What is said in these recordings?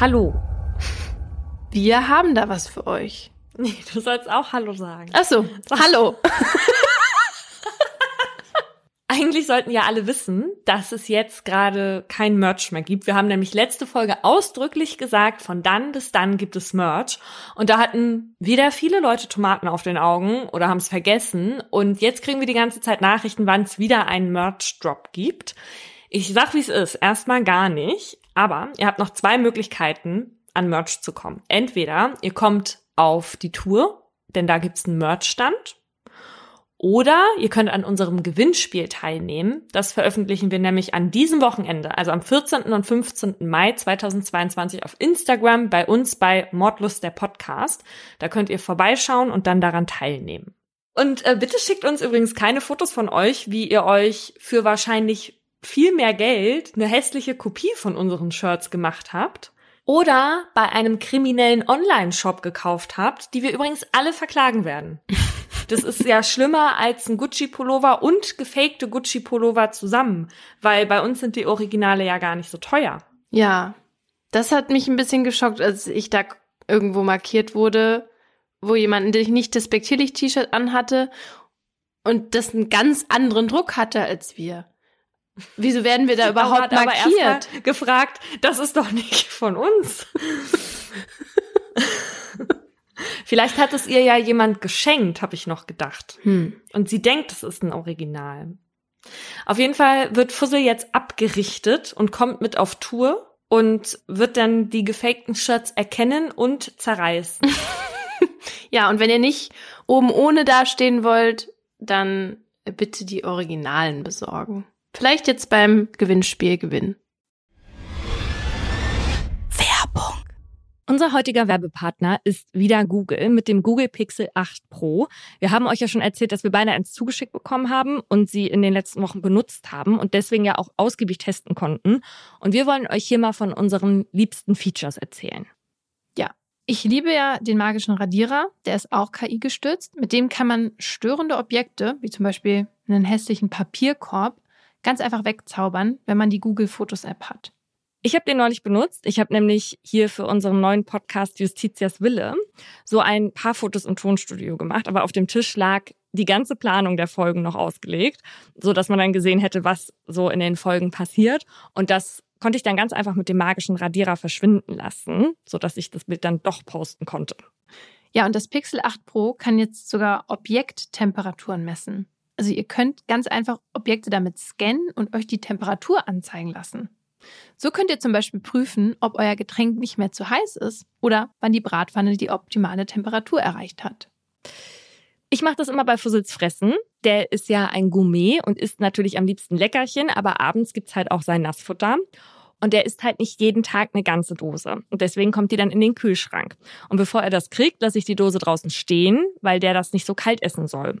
Hallo. Wir haben da was für euch. Nee, du sollst auch Hallo sagen. Ach so, hallo. Eigentlich sollten ja alle wissen, dass es jetzt gerade kein Merch mehr gibt. Wir haben nämlich letzte Folge ausdrücklich gesagt, von dann bis dann gibt es Merch. Und da hatten wieder viele Leute Tomaten auf den Augen oder haben es vergessen. Und jetzt kriegen wir die ganze Zeit Nachrichten, wann es wieder einen Merch-Drop gibt. Ich sag, wie es ist. Erstmal gar nicht. Aber ihr habt noch zwei Möglichkeiten, an Merch zu kommen. Entweder ihr kommt auf die Tour, denn da gibt's einen Merch-Stand oder ihr könnt an unserem Gewinnspiel teilnehmen. Das veröffentlichen wir nämlich an diesem Wochenende, also am 14. und 15. Mai 2022 auf Instagram bei uns bei Mordlust der Podcast. Da könnt ihr vorbeischauen und dann daran teilnehmen. Und äh, bitte schickt uns übrigens keine Fotos von euch, wie ihr euch für wahrscheinlich viel mehr Geld eine hässliche Kopie von unseren Shirts gemacht habt oder bei einem kriminellen Online-Shop gekauft habt, die wir übrigens alle verklagen werden. Das ist ja schlimmer als ein Gucci-Pullover und gefakte Gucci-Pullover zusammen, weil bei uns sind die Originale ja gar nicht so teuer. Ja, das hat mich ein bisschen geschockt, als ich da irgendwo markiert wurde, wo jemand ein nicht despektierlich T-Shirt anhatte und das einen ganz anderen Druck hatte als wir. Wieso werden wir da überhaupt aber markiert? Aber gefragt, das ist doch nicht von uns. Vielleicht hat es ihr ja jemand geschenkt, habe ich noch gedacht. Hm. Und sie denkt, es ist ein Original. Auf jeden Fall wird Fussel jetzt abgerichtet und kommt mit auf Tour und wird dann die gefakten Shirts erkennen und zerreißen. ja, und wenn ihr nicht oben ohne dastehen wollt, dann bitte die Originalen besorgen. Vielleicht jetzt beim Gewinnspiel gewinnen. Unser heutiger Werbepartner ist wieder Google mit dem Google Pixel 8 Pro. Wir haben euch ja schon erzählt, dass wir beide eins zugeschickt bekommen haben und sie in den letzten Wochen benutzt haben und deswegen ja auch ausgiebig testen konnten. Und wir wollen euch hier mal von unseren liebsten Features erzählen. Ja, ich liebe ja den magischen Radierer, der ist auch KI gestützt. Mit dem kann man störende Objekte, wie zum Beispiel einen hässlichen Papierkorb, ganz einfach wegzaubern, wenn man die Google Fotos App hat. Ich habe den neulich benutzt. Ich habe nämlich hier für unseren neuen Podcast Justitias Wille so ein paar Fotos im Tonstudio gemacht, aber auf dem Tisch lag die ganze Planung der Folgen noch ausgelegt, so dass man dann gesehen hätte, was so in den Folgen passiert und das konnte ich dann ganz einfach mit dem magischen Radierer verschwinden lassen, so dass ich das Bild dann doch posten konnte. Ja, und das Pixel 8 Pro kann jetzt sogar Objekttemperaturen messen. Also ihr könnt ganz einfach Objekte damit scannen und euch die Temperatur anzeigen lassen. So könnt ihr zum Beispiel prüfen, ob euer Getränk nicht mehr zu heiß ist oder wann die Bratpfanne die optimale Temperatur erreicht hat. Ich mache das immer bei Fussels Fressen. Der ist ja ein Gourmet und isst natürlich am liebsten Leckerchen, aber abends gibt's halt auch sein Nassfutter. Und der isst halt nicht jeden Tag eine ganze Dose. Und deswegen kommt die dann in den Kühlschrank. Und bevor er das kriegt, lasse ich die Dose draußen stehen, weil der das nicht so kalt essen soll.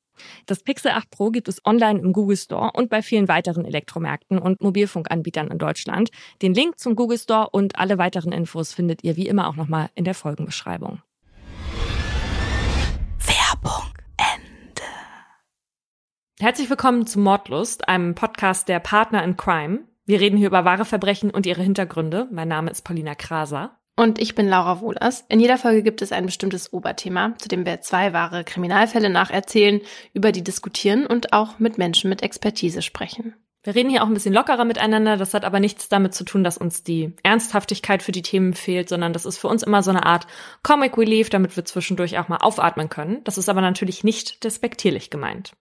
Das Pixel 8 Pro gibt es online im Google Store und bei vielen weiteren Elektromärkten und Mobilfunkanbietern in Deutschland. Den Link zum Google Store und alle weiteren Infos findet ihr wie immer auch nochmal in der Folgenbeschreibung. Werbung Ende. Herzlich willkommen zu Mordlust, einem Podcast der Partner in Crime. Wir reden hier über wahre Verbrechen und ihre Hintergründe. Mein Name ist Paulina Kraser. Und ich bin Laura Wohlers. In jeder Folge gibt es ein bestimmtes Oberthema, zu dem wir zwei wahre Kriminalfälle nacherzählen, über die diskutieren und auch mit Menschen mit Expertise sprechen. Wir reden hier auch ein bisschen lockerer miteinander. Das hat aber nichts damit zu tun, dass uns die Ernsthaftigkeit für die Themen fehlt, sondern das ist für uns immer so eine Art Comic Relief, damit wir zwischendurch auch mal aufatmen können. Das ist aber natürlich nicht despektierlich gemeint.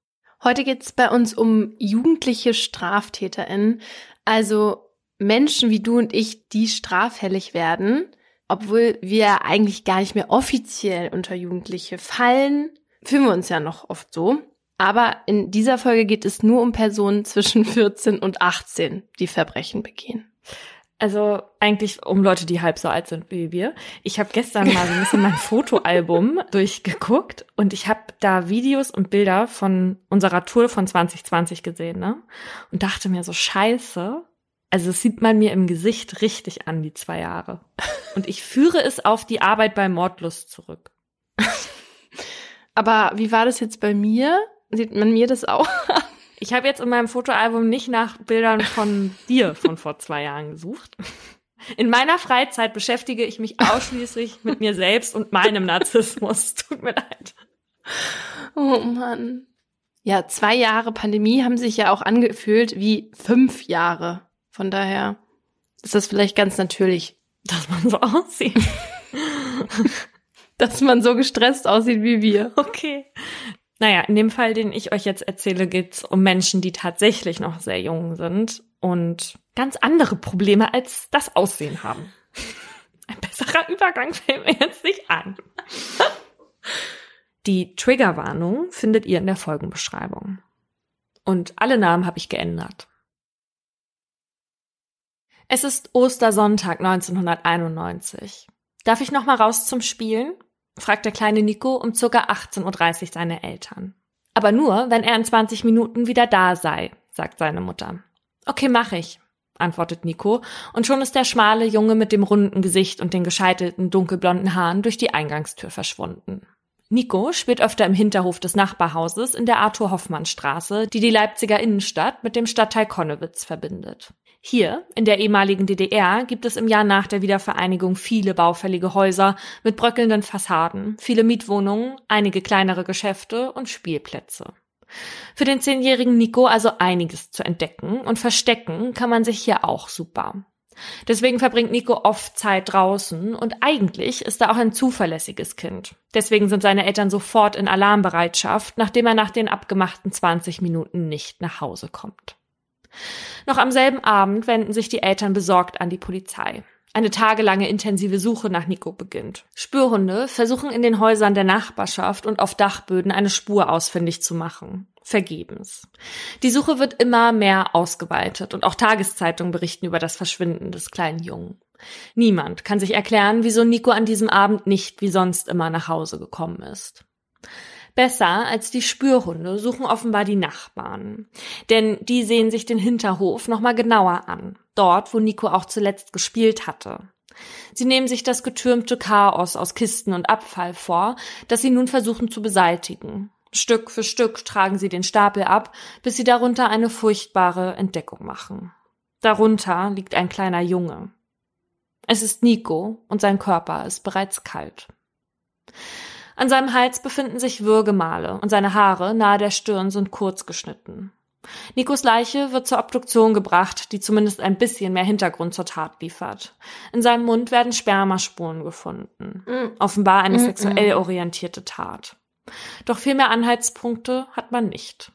Heute geht es bei uns um jugendliche StraftäterInnen, also Menschen wie du und ich, die straffällig werden obwohl wir eigentlich gar nicht mehr offiziell unter Jugendliche fallen, fühlen wir uns ja noch oft so. Aber in dieser Folge geht es nur um Personen zwischen 14 und 18, die Verbrechen begehen. Also eigentlich um Leute, die halb so alt sind wie wir. Ich habe gestern mal so ein bisschen mein Fotoalbum durchgeguckt und ich habe da Videos und Bilder von unserer Tour von 2020 gesehen, ne? Und dachte mir so, scheiße. Also es sieht man mir im Gesicht richtig an, die zwei Jahre. Und ich führe es auf die Arbeit bei Mordlust zurück. Aber wie war das jetzt bei mir? Sieht man mir das auch an? Ich habe jetzt in meinem Fotoalbum nicht nach Bildern von dir von vor zwei Jahren gesucht. In meiner Freizeit beschäftige ich mich ausschließlich mit mir selbst und meinem Narzissmus. Tut mir leid. Oh Mann. Ja, zwei Jahre Pandemie haben sich ja auch angefühlt wie fünf Jahre. Von daher ist das vielleicht ganz natürlich. Dass man so aussieht. Dass man so gestresst aussieht wie wir. Okay. Naja, in dem Fall, den ich euch jetzt erzähle, geht's um Menschen, die tatsächlich noch sehr jung sind und ganz andere Probleme als das Aussehen haben. Ein besserer Übergang fällt mir jetzt nicht ein. Die Triggerwarnung findet ihr in der Folgenbeschreibung. Und alle Namen habe ich geändert. Es ist Ostersonntag 1991. Darf ich noch mal raus zum Spielen? fragt der kleine Nico um circa 18.30 Uhr seine Eltern. Aber nur, wenn er in 20 Minuten wieder da sei, sagt seine Mutter. Okay, mach ich, antwortet Nico, und schon ist der schmale Junge mit dem runden Gesicht und den gescheitelten dunkelblonden Haaren durch die Eingangstür verschwunden. Nico spielt öfter im Hinterhof des Nachbarhauses in der Arthur-Hoffmann-Straße, die die Leipziger Innenstadt mit dem Stadtteil Konnewitz verbindet. Hier, in der ehemaligen DDR, gibt es im Jahr nach der Wiedervereinigung viele baufällige Häuser mit bröckelnden Fassaden, viele Mietwohnungen, einige kleinere Geschäfte und Spielplätze. Für den zehnjährigen Nico also einiges zu entdecken und verstecken kann man sich hier auch super. Deswegen verbringt Nico oft Zeit draußen und eigentlich ist er auch ein zuverlässiges Kind. Deswegen sind seine Eltern sofort in Alarmbereitschaft, nachdem er nach den abgemachten 20 Minuten nicht nach Hause kommt. Noch am selben Abend wenden sich die Eltern besorgt an die Polizei. Eine tagelange intensive Suche nach Nico beginnt. Spürhunde versuchen in den Häusern der Nachbarschaft und auf Dachböden eine Spur ausfindig zu machen. Vergebens. Die Suche wird immer mehr ausgeweitet und auch Tageszeitungen berichten über das Verschwinden des kleinen Jungen. Niemand kann sich erklären, wieso Nico an diesem Abend nicht wie sonst immer nach Hause gekommen ist. Besser als die Spürhunde suchen offenbar die Nachbarn. Denn die sehen sich den Hinterhof nochmal genauer an. Dort, wo Nico auch zuletzt gespielt hatte. Sie nehmen sich das getürmte Chaos aus Kisten und Abfall vor, das sie nun versuchen zu beseitigen. Stück für Stück tragen sie den Stapel ab, bis sie darunter eine furchtbare Entdeckung machen. Darunter liegt ein kleiner Junge. Es ist Nico und sein Körper ist bereits kalt. An seinem Hals befinden sich Würgemale und seine Haare nahe der Stirn sind kurz geschnitten. Nikos Leiche wird zur Obduktion gebracht, die zumindest ein bisschen mehr Hintergrund zur Tat liefert. In seinem Mund werden Spermaspuren gefunden. Mm. Offenbar eine mm, sexuell orientierte Tat. Doch viel mehr Anhaltspunkte hat man nicht.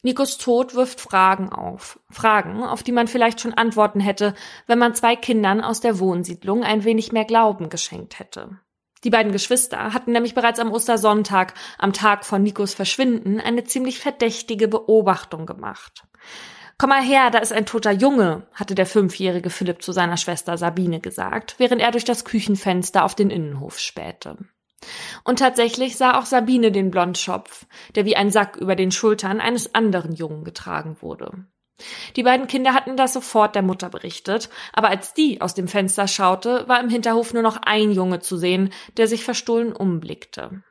Nikos Tod wirft Fragen auf. Fragen, auf die man vielleicht schon Antworten hätte, wenn man zwei Kindern aus der Wohnsiedlung ein wenig mehr Glauben geschenkt hätte. Die beiden Geschwister hatten nämlich bereits am Ostersonntag, am Tag von Nikos Verschwinden, eine ziemlich verdächtige Beobachtung gemacht. Komm mal her, da ist ein toter Junge, hatte der fünfjährige Philipp zu seiner Schwester Sabine gesagt, während er durch das Küchenfenster auf den Innenhof spähte. Und tatsächlich sah auch Sabine den Blondschopf, der wie ein Sack über den Schultern eines anderen Jungen getragen wurde. Die beiden Kinder hatten das sofort der Mutter berichtet, aber als die aus dem Fenster schaute, war im Hinterhof nur noch ein Junge zu sehen, der sich verstohlen umblickte.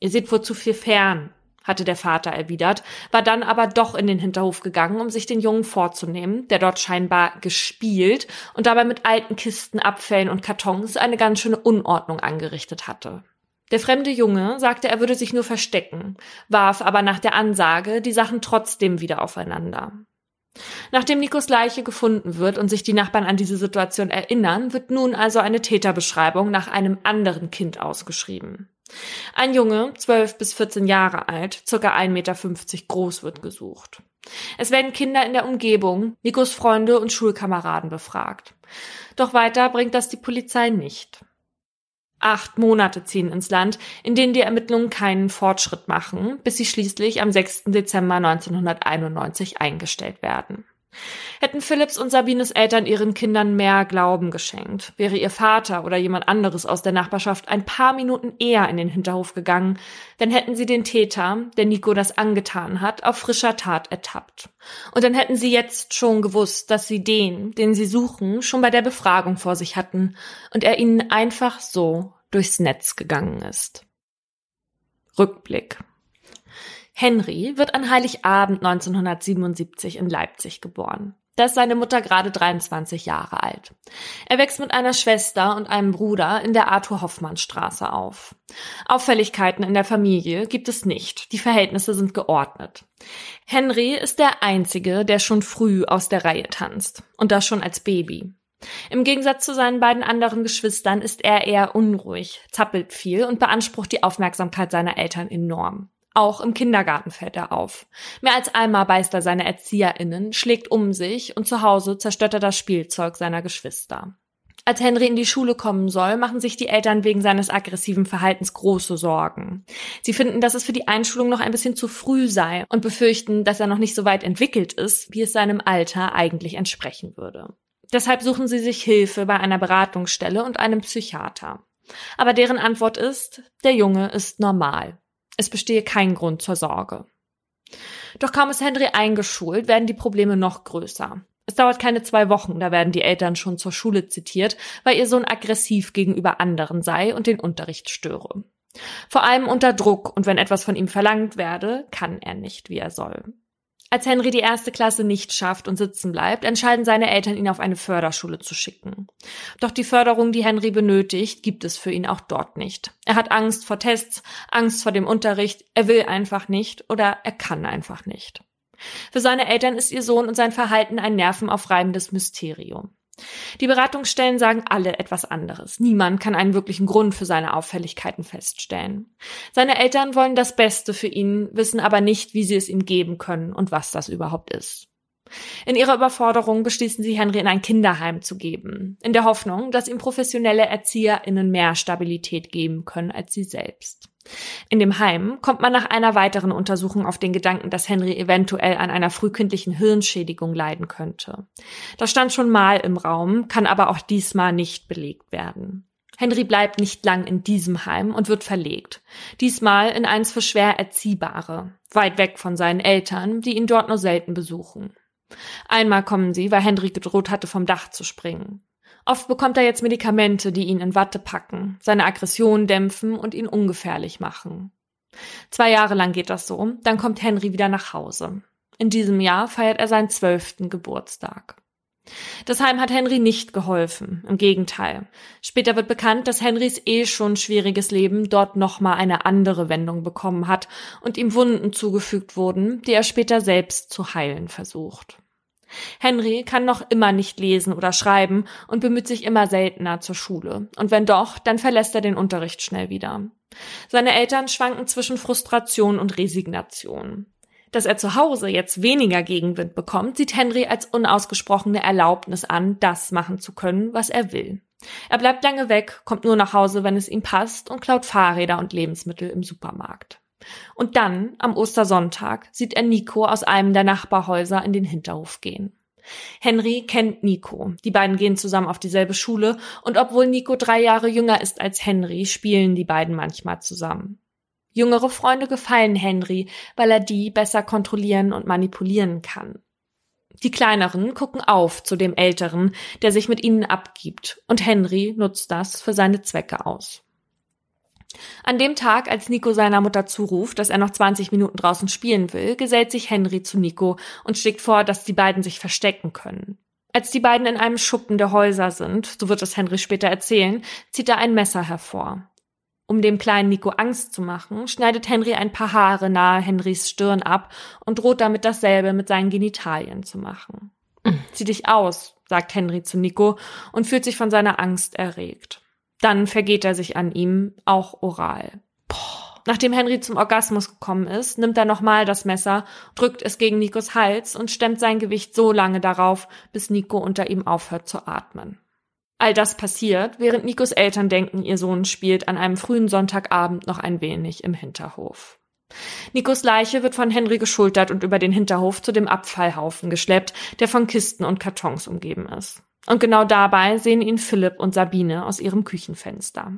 Ihr seht wohl zu viel fern, hatte der Vater erwidert, war dann aber doch in den Hinterhof gegangen, um sich den Jungen vorzunehmen, der dort scheinbar gespielt und dabei mit alten Kisten, Abfällen und Kartons eine ganz schöne Unordnung angerichtet hatte. Der fremde Junge sagte, er würde sich nur verstecken, warf aber nach der Ansage die Sachen trotzdem wieder aufeinander. Nachdem Nikos Leiche gefunden wird und sich die Nachbarn an diese Situation erinnern, wird nun also eine Täterbeschreibung nach einem anderen Kind ausgeschrieben. Ein Junge, 12 bis 14 Jahre alt, circa 1,50 Meter groß, wird gesucht. Es werden Kinder in der Umgebung, Nikos Freunde und Schulkameraden befragt. Doch weiter bringt das die Polizei nicht. Acht Monate ziehen ins Land, in denen die Ermittlungen keinen Fortschritt machen, bis sie schließlich am 6. Dezember 1991 eingestellt werden. Hätten Philipps und Sabines Eltern ihren Kindern mehr Glauben geschenkt, wäre ihr Vater oder jemand anderes aus der Nachbarschaft ein paar Minuten eher in den Hinterhof gegangen, dann hätten sie den Täter, der Nico das angetan hat, auf frischer Tat ertappt. Und dann hätten sie jetzt schon gewusst, dass sie den, den sie suchen, schon bei der Befragung vor sich hatten und er ihnen einfach so durchs Netz gegangen ist. Rückblick. Henry wird an Heiligabend 1977 in Leipzig geboren. Da ist seine Mutter gerade 23 Jahre alt. Er wächst mit einer Schwester und einem Bruder in der Arthur Hoffmann Straße auf. Auffälligkeiten in der Familie gibt es nicht. Die Verhältnisse sind geordnet. Henry ist der einzige, der schon früh aus der Reihe tanzt. Und das schon als Baby. Im Gegensatz zu seinen beiden anderen Geschwistern ist er eher unruhig, zappelt viel und beansprucht die Aufmerksamkeit seiner Eltern enorm. Auch im Kindergarten fällt er auf. Mehr als einmal beißt er seine ErzieherInnen, schlägt um sich und zu Hause zerstört er das Spielzeug seiner Geschwister. Als Henry in die Schule kommen soll, machen sich die Eltern wegen seines aggressiven Verhaltens große Sorgen. Sie finden, dass es für die Einschulung noch ein bisschen zu früh sei und befürchten, dass er noch nicht so weit entwickelt ist, wie es seinem Alter eigentlich entsprechen würde. Deshalb suchen sie sich Hilfe bei einer Beratungsstelle und einem Psychiater. Aber deren Antwort ist, der Junge ist normal. Es bestehe kein Grund zur Sorge. Doch kaum ist Henry eingeschult, werden die Probleme noch größer. Es dauert keine zwei Wochen, da werden die Eltern schon zur Schule zitiert, weil ihr Sohn aggressiv gegenüber anderen sei und den Unterricht störe. Vor allem unter Druck und wenn etwas von ihm verlangt werde, kann er nicht, wie er soll. Als Henry die erste Klasse nicht schafft und sitzen bleibt, entscheiden seine Eltern, ihn auf eine Förderschule zu schicken. Doch die Förderung, die Henry benötigt, gibt es für ihn auch dort nicht. Er hat Angst vor Tests, Angst vor dem Unterricht, er will einfach nicht oder er kann einfach nicht. Für seine Eltern ist ihr Sohn und sein Verhalten ein nervenaufreibendes Mysterium. Die Beratungsstellen sagen alle etwas anderes. Niemand kann einen wirklichen Grund für seine Auffälligkeiten feststellen. Seine Eltern wollen das Beste für ihn, wissen aber nicht, wie sie es ihm geben können und was das überhaupt ist. In ihrer Überforderung beschließen sie, Henry in ein Kinderheim zu geben, in der Hoffnung, dass ihm professionelle ErzieherInnen mehr Stabilität geben können als sie selbst. In dem Heim kommt man nach einer weiteren Untersuchung auf den Gedanken, dass Henry eventuell an einer frühkindlichen Hirnschädigung leiden könnte. Das stand schon mal im Raum, kann aber auch diesmal nicht belegt werden. Henry bleibt nicht lang in diesem Heim und wird verlegt. Diesmal in eins für schwer Erziehbare, weit weg von seinen Eltern, die ihn dort nur selten besuchen. Einmal kommen sie, weil Henry gedroht hatte, vom Dach zu springen. Oft bekommt er jetzt Medikamente, die ihn in Watte packen, seine Aggression dämpfen und ihn ungefährlich machen. Zwei Jahre lang geht das so, dann kommt Henry wieder nach Hause. In diesem Jahr feiert er seinen zwölften Geburtstag. Das Heim hat Henry nicht geholfen, im Gegenteil. Später wird bekannt, dass Henrys eh schon schwieriges Leben dort nochmal eine andere Wendung bekommen hat und ihm Wunden zugefügt wurden, die er später selbst zu heilen versucht. Henry kann noch immer nicht lesen oder schreiben und bemüht sich immer seltener zur Schule. Und wenn doch, dann verlässt er den Unterricht schnell wieder. Seine Eltern schwanken zwischen Frustration und Resignation. Dass er zu Hause jetzt weniger Gegenwind bekommt, sieht Henry als unausgesprochene Erlaubnis an, das machen zu können, was er will. Er bleibt lange weg, kommt nur nach Hause, wenn es ihm passt und klaut Fahrräder und Lebensmittel im Supermarkt. Und dann, am Ostersonntag, sieht er Nico aus einem der Nachbarhäuser in den Hinterhof gehen. Henry kennt Nico. Die beiden gehen zusammen auf dieselbe Schule und obwohl Nico drei Jahre jünger ist als Henry, spielen die beiden manchmal zusammen. Jüngere Freunde gefallen Henry, weil er die besser kontrollieren und manipulieren kann. Die kleineren gucken auf zu dem älteren, der sich mit ihnen abgibt, und Henry nutzt das für seine Zwecke aus. An dem Tag, als Nico seiner Mutter zuruft, dass er noch 20 Minuten draußen spielen will, gesellt sich Henry zu Nico und schlägt vor, dass die beiden sich verstecken können. Als die beiden in einem Schuppen der Häuser sind, so wird es Henry später erzählen, zieht er ein Messer hervor. Um dem kleinen Nico Angst zu machen, schneidet Henry ein paar Haare nahe Henrys Stirn ab und droht damit dasselbe mit seinen Genitalien zu machen. Zieh dich aus, sagt Henry zu Nico und fühlt sich von seiner Angst erregt. Dann vergeht er sich an ihm, auch oral. Boah. Nachdem Henry zum Orgasmus gekommen ist, nimmt er nochmal das Messer, drückt es gegen Nikos Hals und stemmt sein Gewicht so lange darauf, bis Nico unter ihm aufhört zu atmen. All das passiert, während Nikos Eltern denken, ihr Sohn spielt an einem frühen Sonntagabend noch ein wenig im Hinterhof. Nikos Leiche wird von Henry geschultert und über den Hinterhof zu dem Abfallhaufen geschleppt, der von Kisten und Kartons umgeben ist. Und genau dabei sehen ihn Philipp und Sabine aus ihrem Küchenfenster.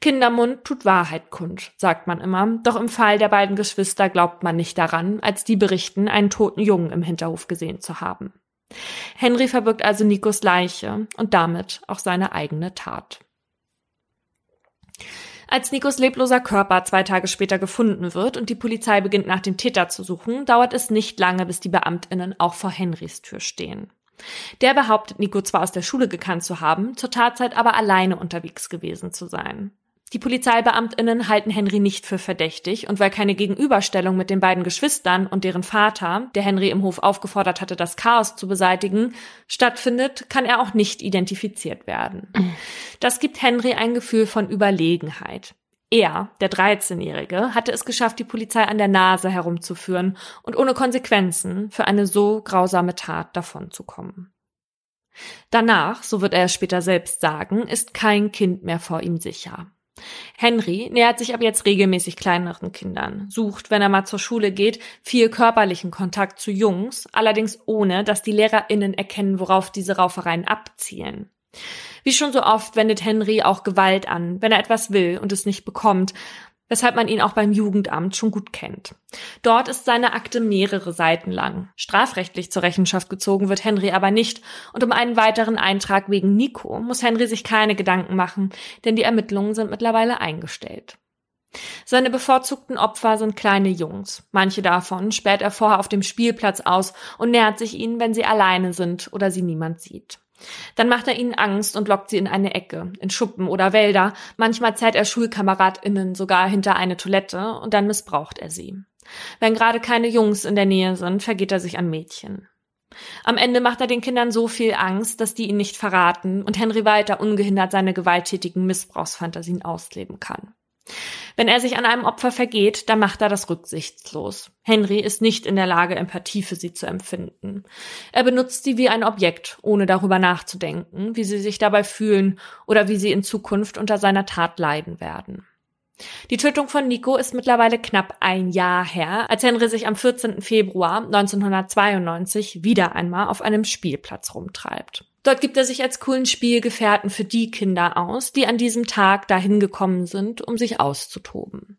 Kindermund tut Wahrheit kund, sagt man immer, doch im Fall der beiden Geschwister glaubt man nicht daran, als die berichten, einen toten Jungen im Hinterhof gesehen zu haben. Henry verbirgt also Nikos Leiche und damit auch seine eigene Tat. Als Nikos lebloser Körper zwei Tage später gefunden wird und die Polizei beginnt nach dem Täter zu suchen, dauert es nicht lange, bis die Beamtinnen auch vor Henrys Tür stehen. Der behauptet, Nico zwar aus der Schule gekannt zu haben, zur Tatzeit aber alleine unterwegs gewesen zu sein. Die Polizeibeamtinnen halten Henry nicht für verdächtig und weil keine Gegenüberstellung mit den beiden Geschwistern und deren Vater, der Henry im Hof aufgefordert hatte, das Chaos zu beseitigen, stattfindet, kann er auch nicht identifiziert werden. Das gibt Henry ein Gefühl von Überlegenheit. Er, der 13-Jährige, hatte es geschafft, die Polizei an der Nase herumzuführen und ohne Konsequenzen für eine so grausame Tat davonzukommen. Danach, so wird er es später selbst sagen, ist kein Kind mehr vor ihm sicher. Henry nähert sich ab jetzt regelmäßig kleineren Kindern, sucht, wenn er mal zur Schule geht, viel körperlichen Kontakt zu Jungs, allerdings ohne, dass die LehrerInnen erkennen, worauf diese Raufereien abzielen. Wie schon so oft wendet Henry auch Gewalt an, wenn er etwas will und es nicht bekommt, weshalb man ihn auch beim Jugendamt schon gut kennt. Dort ist seine Akte mehrere Seiten lang. Strafrechtlich zur Rechenschaft gezogen wird Henry aber nicht, und um einen weiteren Eintrag wegen Nico muss Henry sich keine Gedanken machen, denn die Ermittlungen sind mittlerweile eingestellt. Seine bevorzugten Opfer sind kleine Jungs. Manche davon sperrt er vorher auf dem Spielplatz aus und nähert sich ihnen, wenn sie alleine sind oder sie niemand sieht. Dann macht er ihnen Angst und lockt sie in eine Ecke, in Schuppen oder Wälder. Manchmal zerrt er SchulkameradInnen sogar hinter eine Toilette und dann missbraucht er sie. Wenn gerade keine Jungs in der Nähe sind, vergeht er sich an Mädchen. Am Ende macht er den Kindern so viel Angst, dass die ihn nicht verraten und Henry weiter ungehindert seine gewalttätigen Missbrauchsfantasien ausleben kann. Wenn er sich an einem Opfer vergeht, dann macht er das rücksichtslos. Henry ist nicht in der Lage, Empathie für sie zu empfinden. Er benutzt sie wie ein Objekt, ohne darüber nachzudenken, wie sie sich dabei fühlen oder wie sie in Zukunft unter seiner Tat leiden werden. Die Tötung von Nico ist mittlerweile knapp ein Jahr her, als Henry sich am 14. Februar 1992 wieder einmal auf einem Spielplatz rumtreibt. Dort gibt er sich als coolen Spielgefährten für die Kinder aus, die an diesem Tag dahin gekommen sind, um sich auszutoben.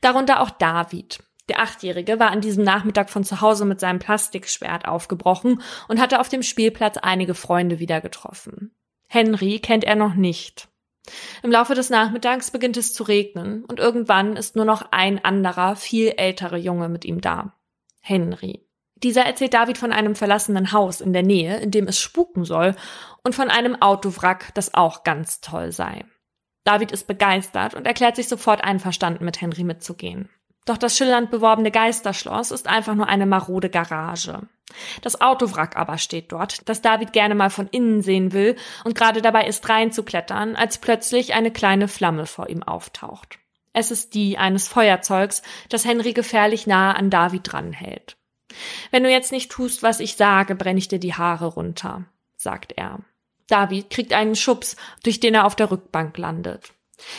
Darunter auch David. Der Achtjährige war an diesem Nachmittag von zu Hause mit seinem Plastikschwert aufgebrochen und hatte auf dem Spielplatz einige Freunde wieder getroffen. Henry kennt er noch nicht. Im Laufe des Nachmittags beginnt es zu regnen und irgendwann ist nur noch ein anderer, viel älterer Junge mit ihm da. Henry. Dieser erzählt David von einem verlassenen Haus in der Nähe, in dem es spuken soll, und von einem Autowrack, das auch ganz toll sei. David ist begeistert und erklärt sich sofort einverstanden, mit Henry mitzugehen. Doch das schillernd beworbene Geisterschloss ist einfach nur eine marode Garage. Das Autowrack aber steht dort, das David gerne mal von innen sehen will und gerade dabei ist reinzuklettern, als plötzlich eine kleine Flamme vor ihm auftaucht. Es ist die eines Feuerzeugs, das Henry gefährlich nahe an David dranhält. Wenn du jetzt nicht tust, was ich sage, brenne ich dir die Haare runter, sagt er. David kriegt einen Schubs, durch den er auf der Rückbank landet.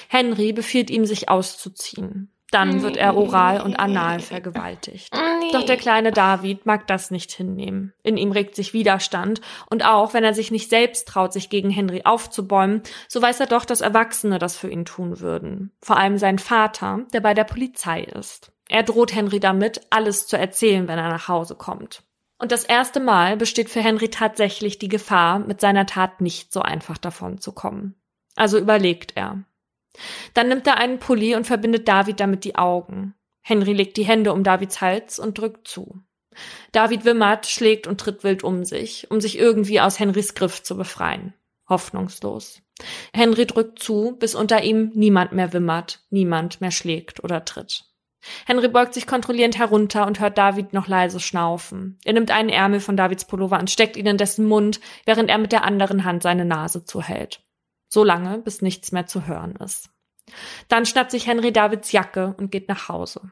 Henry befiehlt ihm, sich auszuziehen. Dann wird er oral und anal vergewaltigt. Doch der kleine David mag das nicht hinnehmen. In ihm regt sich Widerstand und auch wenn er sich nicht selbst traut, sich gegen Henry aufzubäumen, so weiß er doch, dass Erwachsene das für ihn tun würden. Vor allem sein Vater, der bei der Polizei ist. Er droht Henry damit, alles zu erzählen, wenn er nach Hause kommt. Und das erste Mal besteht für Henry tatsächlich die Gefahr, mit seiner Tat nicht so einfach davon zu kommen. Also überlegt er. Dann nimmt er einen Pulli und verbindet David damit die Augen. Henry legt die Hände um Davids Hals und drückt zu. David wimmert, schlägt und tritt wild um sich, um sich irgendwie aus Henrys Griff zu befreien. Hoffnungslos. Henry drückt zu, bis unter ihm niemand mehr wimmert, niemand mehr schlägt oder tritt. Henry beugt sich kontrollierend herunter und hört David noch leise schnaufen. Er nimmt einen Ärmel von Davids Pullover und steckt ihn in dessen Mund, während er mit der anderen Hand seine Nase zuhält. So lange, bis nichts mehr zu hören ist. Dann schnappt sich Henry Davids Jacke und geht nach Hause.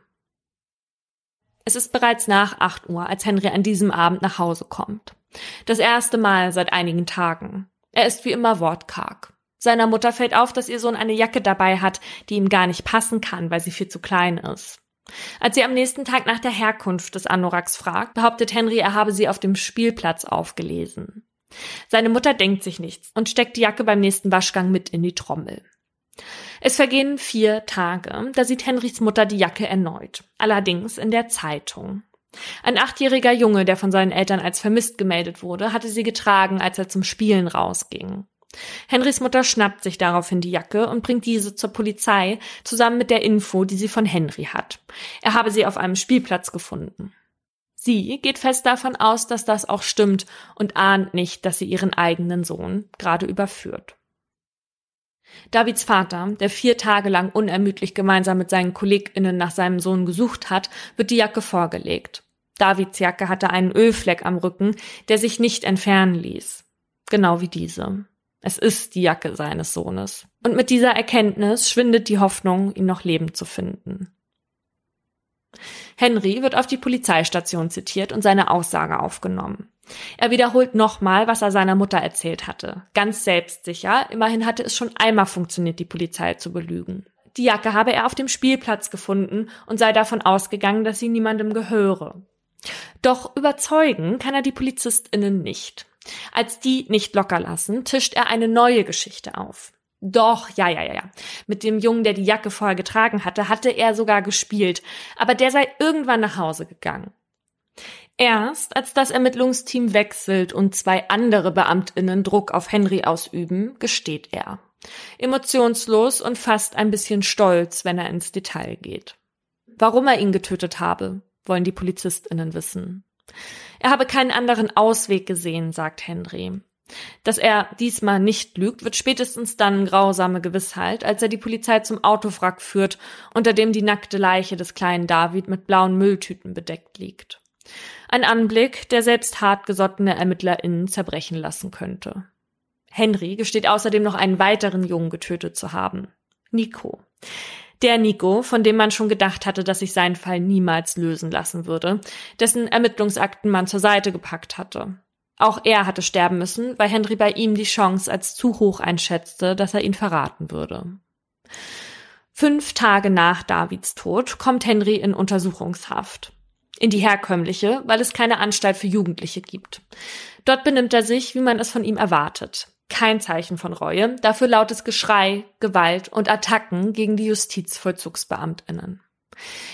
Es ist bereits nach acht Uhr, als Henry an diesem Abend nach Hause kommt. Das erste Mal seit einigen Tagen. Er ist wie immer wortkarg. Seiner Mutter fällt auf, dass ihr Sohn eine Jacke dabei hat, die ihm gar nicht passen kann, weil sie viel zu klein ist. Als sie am nächsten Tag nach der Herkunft des Anoraks fragt, behauptet Henry, er habe sie auf dem Spielplatz aufgelesen. Seine Mutter denkt sich nichts und steckt die Jacke beim nächsten Waschgang mit in die Trommel. Es vergehen vier Tage, da sieht Henrys Mutter die Jacke erneut, allerdings in der Zeitung. Ein achtjähriger Junge, der von seinen Eltern als vermisst gemeldet wurde, hatte sie getragen, als er zum Spielen rausging. Henrys Mutter schnappt sich daraufhin die Jacke und bringt diese zur Polizei, zusammen mit der Info, die sie von Henry hat. Er habe sie auf einem Spielplatz gefunden. Sie geht fest davon aus, dass das auch stimmt und ahnt nicht, dass sie ihren eigenen Sohn gerade überführt. Davids Vater, der vier Tage lang unermüdlich gemeinsam mit seinen KollegInnen nach seinem Sohn gesucht hat, wird die Jacke vorgelegt. Davids Jacke hatte einen Ölfleck am Rücken, der sich nicht entfernen ließ. Genau wie diese. Es ist die Jacke seines Sohnes. Und mit dieser Erkenntnis schwindet die Hoffnung, ihn noch lebend zu finden. Henry wird auf die Polizeistation zitiert und seine Aussage aufgenommen. Er wiederholt nochmal, was er seiner Mutter erzählt hatte. Ganz selbstsicher, immerhin hatte es schon einmal funktioniert, die Polizei zu belügen. Die Jacke habe er auf dem Spielplatz gefunden und sei davon ausgegangen, dass sie niemandem gehöre. Doch überzeugen kann er die PolizistInnen nicht. Als die nicht locker lassen, tischt er eine neue Geschichte auf. Doch, ja, ja, ja, ja. Mit dem Jungen, der die Jacke vorher getragen hatte, hatte er sogar gespielt, aber der sei irgendwann nach Hause gegangen. Erst als das Ermittlungsteam wechselt und zwei andere Beamtinnen Druck auf Henry ausüben, gesteht er. Emotionslos und fast ein bisschen stolz, wenn er ins Detail geht. Warum er ihn getötet habe, wollen die Polizistinnen wissen. Er habe keinen anderen Ausweg gesehen, sagt Henry. Dass er diesmal nicht lügt, wird spätestens dann grausame Gewissheit, als er die Polizei zum Autowrack führt, unter dem die nackte Leiche des kleinen David mit blauen Mülltüten bedeckt liegt. Ein Anblick, der selbst hartgesottene ErmittlerInnen zerbrechen lassen könnte. Henry gesteht außerdem noch einen weiteren Jungen getötet zu haben. Nico. Der Nico, von dem man schon gedacht hatte, dass sich sein Fall niemals lösen lassen würde, dessen Ermittlungsakten man zur Seite gepackt hatte. Auch er hatte sterben müssen, weil Henry bei ihm die Chance als zu hoch einschätzte, dass er ihn verraten würde. Fünf Tage nach Davids Tod kommt Henry in Untersuchungshaft. In die herkömmliche, weil es keine Anstalt für Jugendliche gibt. Dort benimmt er sich, wie man es von ihm erwartet. Kein Zeichen von Reue, dafür lautes Geschrei, Gewalt und Attacken gegen die Justizvollzugsbeamtinnen.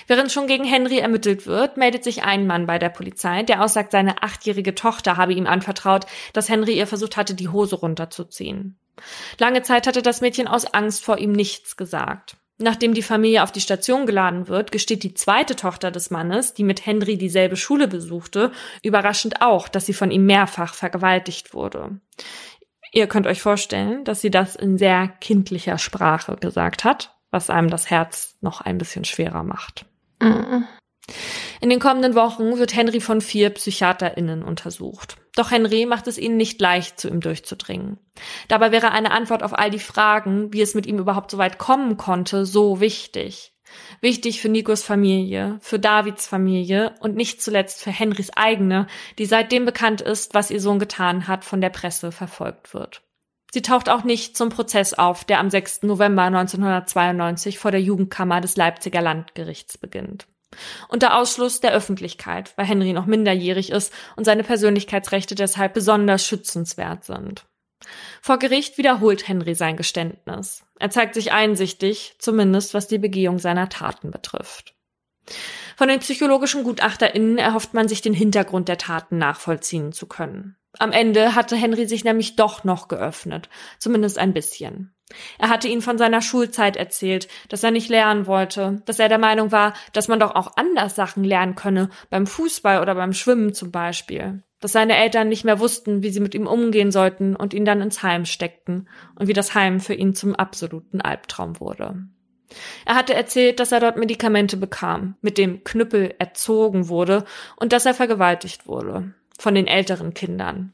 Während schon gegen Henry ermittelt wird, meldet sich ein Mann bei der Polizei, der aussagt, seine achtjährige Tochter habe ihm anvertraut, dass Henry ihr versucht hatte, die Hose runterzuziehen. Lange Zeit hatte das Mädchen aus Angst vor ihm nichts gesagt. Nachdem die Familie auf die Station geladen wird, gesteht die zweite Tochter des Mannes, die mit Henry dieselbe Schule besuchte, überraschend auch, dass sie von ihm mehrfach vergewaltigt wurde. Ihr könnt euch vorstellen, dass sie das in sehr kindlicher Sprache gesagt hat was einem das Herz noch ein bisschen schwerer macht. Mhm. In den kommenden Wochen wird Henry von vier PsychiaterInnen untersucht. Doch Henry macht es ihnen nicht leicht, zu ihm durchzudringen. Dabei wäre eine Antwort auf all die Fragen, wie es mit ihm überhaupt so weit kommen konnte, so wichtig. Wichtig für Nikos Familie, für Davids Familie und nicht zuletzt für Henrys eigene, die seitdem bekannt ist, was ihr Sohn getan hat, von der Presse verfolgt wird. Sie taucht auch nicht zum Prozess auf, der am 6. November 1992 vor der Jugendkammer des Leipziger Landgerichts beginnt. Unter Ausschluss der Öffentlichkeit, weil Henry noch minderjährig ist und seine Persönlichkeitsrechte deshalb besonders schützenswert sind. Vor Gericht wiederholt Henry sein Geständnis. Er zeigt sich einsichtig, zumindest was die Begehung seiner Taten betrifft. Von den psychologischen GutachterInnen erhofft man sich den Hintergrund der Taten nachvollziehen zu können. Am Ende hatte Henry sich nämlich doch noch geöffnet, zumindest ein bisschen. Er hatte ihn von seiner Schulzeit erzählt, dass er nicht lernen wollte, dass er der Meinung war, dass man doch auch anders Sachen lernen könne, beim Fußball oder beim Schwimmen zum Beispiel. Dass seine Eltern nicht mehr wussten, wie sie mit ihm umgehen sollten und ihn dann ins Heim steckten und wie das Heim für ihn zum absoluten Albtraum wurde. Er hatte erzählt, dass er dort Medikamente bekam, mit dem Knüppel erzogen wurde und dass er vergewaltigt wurde von den älteren Kindern.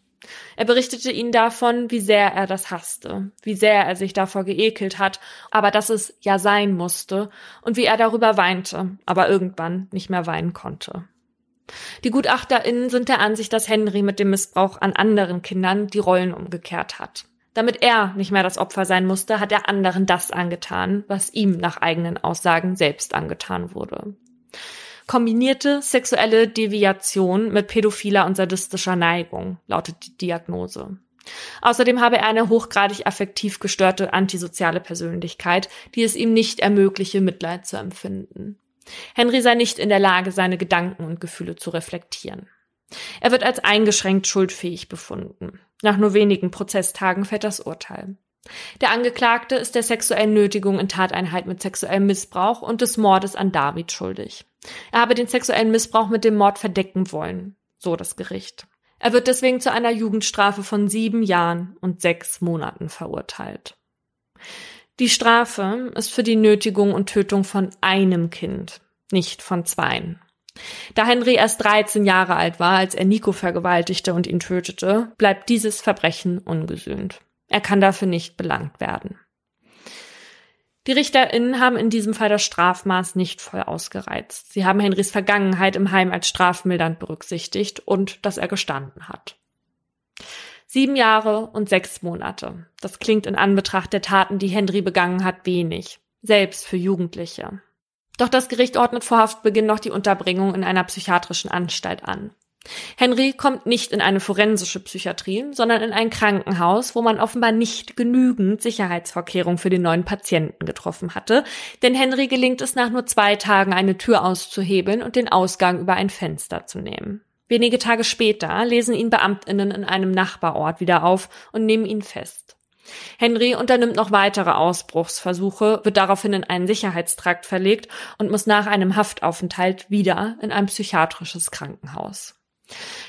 Er berichtete ihnen davon, wie sehr er das hasste, wie sehr er sich davor geekelt hat, aber dass es ja sein musste und wie er darüber weinte, aber irgendwann nicht mehr weinen konnte. Die GutachterInnen sind der Ansicht, dass Henry mit dem Missbrauch an anderen Kindern die Rollen umgekehrt hat. Damit er nicht mehr das Opfer sein musste, hat er anderen das angetan, was ihm nach eigenen Aussagen selbst angetan wurde. Kombinierte sexuelle Deviation mit pädophiler und sadistischer Neigung lautet die Diagnose. Außerdem habe er eine hochgradig affektiv gestörte antisoziale Persönlichkeit, die es ihm nicht ermögliche, Mitleid zu empfinden. Henry sei nicht in der Lage, seine Gedanken und Gefühle zu reflektieren. Er wird als eingeschränkt schuldfähig befunden. Nach nur wenigen Prozesstagen fällt das Urteil. Der Angeklagte ist der sexuellen Nötigung in Tateinheit mit sexuellem Missbrauch und des Mordes an David schuldig. Er habe den sexuellen Missbrauch mit dem Mord verdecken wollen, so das Gericht. Er wird deswegen zu einer Jugendstrafe von sieben Jahren und sechs Monaten verurteilt. Die Strafe ist für die Nötigung und Tötung von einem Kind, nicht von zweien. Da Henry erst 13 Jahre alt war, als er Nico vergewaltigte und ihn tötete, bleibt dieses Verbrechen ungesühnt. Er kann dafür nicht belangt werden. Die RichterInnen haben in diesem Fall das Strafmaß nicht voll ausgereizt. Sie haben Henrys Vergangenheit im Heim als strafmildernd berücksichtigt und dass er gestanden hat. Sieben Jahre und sechs Monate. Das klingt in Anbetracht der Taten, die Henry begangen hat, wenig. Selbst für Jugendliche. Doch das Gericht ordnet vor Haftbeginn noch die Unterbringung in einer psychiatrischen Anstalt an. Henry kommt nicht in eine forensische Psychiatrie, sondern in ein Krankenhaus, wo man offenbar nicht genügend Sicherheitsvorkehrungen für den neuen Patienten getroffen hatte, denn Henry gelingt es nach nur zwei Tagen, eine Tür auszuhebeln und den Ausgang über ein Fenster zu nehmen. Wenige Tage später lesen ihn Beamtinnen in einem Nachbarort wieder auf und nehmen ihn fest. Henry unternimmt noch weitere Ausbruchsversuche, wird daraufhin in einen Sicherheitstrakt verlegt und muss nach einem Haftaufenthalt wieder in ein psychiatrisches Krankenhaus.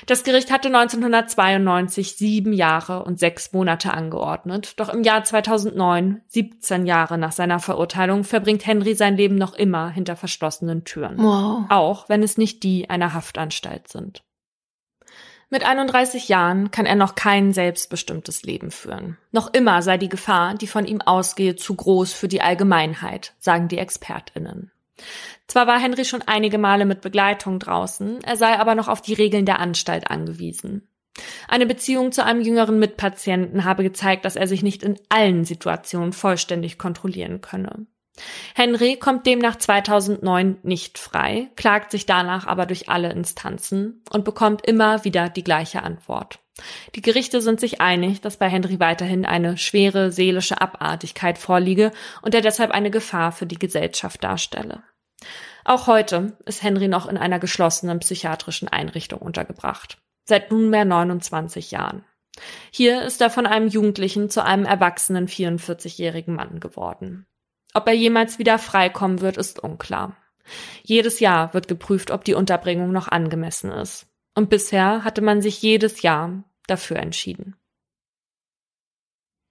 Das Gericht hatte 1992 sieben Jahre und sechs Monate angeordnet, doch im Jahr 2009, 17 Jahre nach seiner Verurteilung, verbringt Henry sein Leben noch immer hinter verschlossenen Türen. Wow. Auch wenn es nicht die einer Haftanstalt sind. Mit 31 Jahren kann er noch kein selbstbestimmtes Leben führen. Noch immer sei die Gefahr, die von ihm ausgehe, zu groß für die Allgemeinheit, sagen die Expertinnen. Zwar war Henry schon einige Male mit Begleitung draußen, er sei aber noch auf die Regeln der Anstalt angewiesen. Eine Beziehung zu einem jüngeren Mitpatienten habe gezeigt, dass er sich nicht in allen Situationen vollständig kontrollieren könne. Henry kommt demnach 2009 nicht frei, klagt sich danach aber durch alle Instanzen und bekommt immer wieder die gleiche Antwort. Die Gerichte sind sich einig, dass bei Henry weiterhin eine schwere seelische Abartigkeit vorliege und er deshalb eine Gefahr für die Gesellschaft darstelle. Auch heute ist Henry noch in einer geschlossenen psychiatrischen Einrichtung untergebracht. Seit nunmehr 29 Jahren. Hier ist er von einem Jugendlichen zu einem erwachsenen 44-jährigen Mann geworden. Ob er jemals wieder freikommen wird, ist unklar. Jedes Jahr wird geprüft, ob die Unterbringung noch angemessen ist. Und bisher hatte man sich jedes Jahr dafür entschieden.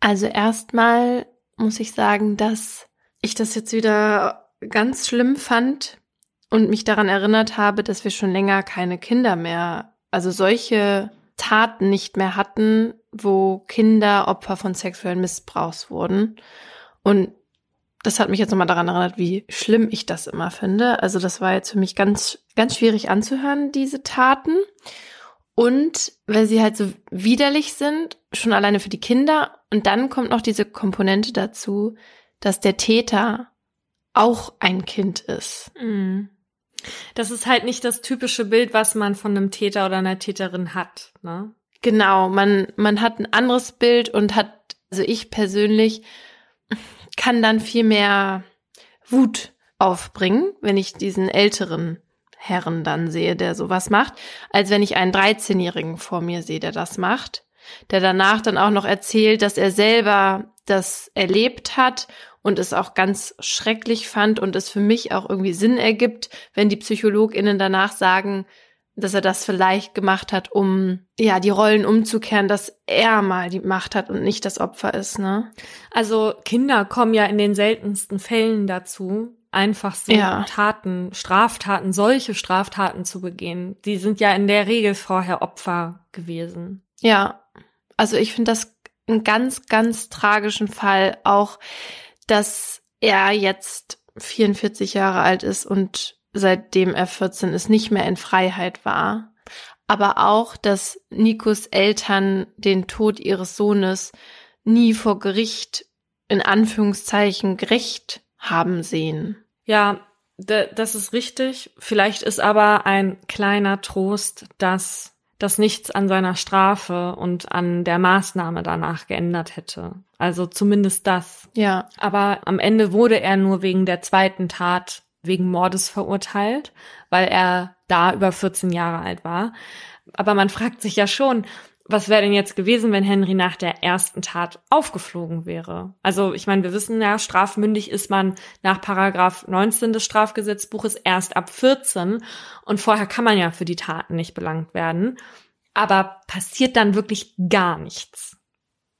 Also erstmal muss ich sagen, dass ich das jetzt wieder ganz schlimm fand und mich daran erinnert habe, dass wir schon länger keine Kinder mehr, also solche Taten nicht mehr hatten, wo Kinder Opfer von sexuellen Missbrauchs wurden. Und das hat mich jetzt nochmal daran erinnert, wie schlimm ich das immer finde. Also das war jetzt für mich ganz, ganz schwierig anzuhören, diese Taten. Und weil sie halt so widerlich sind, schon alleine für die Kinder. Und dann kommt noch diese Komponente dazu, dass der Täter auch ein Kind ist. Mhm. Das ist halt nicht das typische Bild, was man von einem Täter oder einer Täterin hat, ne? Genau, man, man hat ein anderes Bild und hat, also ich persönlich kann dann viel mehr Wut aufbringen, wenn ich diesen älteren Herren dann sehe, der sowas macht, als wenn ich einen 13-Jährigen vor mir sehe, der das macht, der danach dann auch noch erzählt, dass er selber das erlebt hat und es auch ganz schrecklich fand und es für mich auch irgendwie Sinn ergibt, wenn die PsychologInnen danach sagen, dass er das vielleicht gemacht hat, um ja die Rollen umzukehren, dass er mal die Macht hat und nicht das Opfer ist, ne? Also Kinder kommen ja in den seltensten Fällen dazu, einfach so ja. Taten, Straftaten, solche Straftaten zu begehen. Die sind ja in der Regel vorher Opfer gewesen. Ja, also ich finde das einen ganz, ganz tragischen Fall auch, dass er jetzt 44 Jahre alt ist und seitdem er 14 ist, nicht mehr in Freiheit war. Aber auch, dass Nikos Eltern den Tod ihres Sohnes nie vor Gericht in Anführungszeichen gerecht haben sehen. Ja, das ist richtig. Vielleicht ist aber ein kleiner Trost, dass das nichts an seiner Strafe und an der Maßnahme danach geändert hätte. Also zumindest das. Ja. Aber am Ende wurde er nur wegen der zweiten Tat wegen Mordes verurteilt, weil er da über 14 Jahre alt war. Aber man fragt sich ja schon, was wäre denn jetzt gewesen, wenn Henry nach der ersten Tat aufgeflogen wäre? Also ich meine, wir wissen ja, strafmündig ist man nach Paragraph 19 des Strafgesetzbuches erst ab 14 und vorher kann man ja für die Taten nicht belangt werden. Aber passiert dann wirklich gar nichts.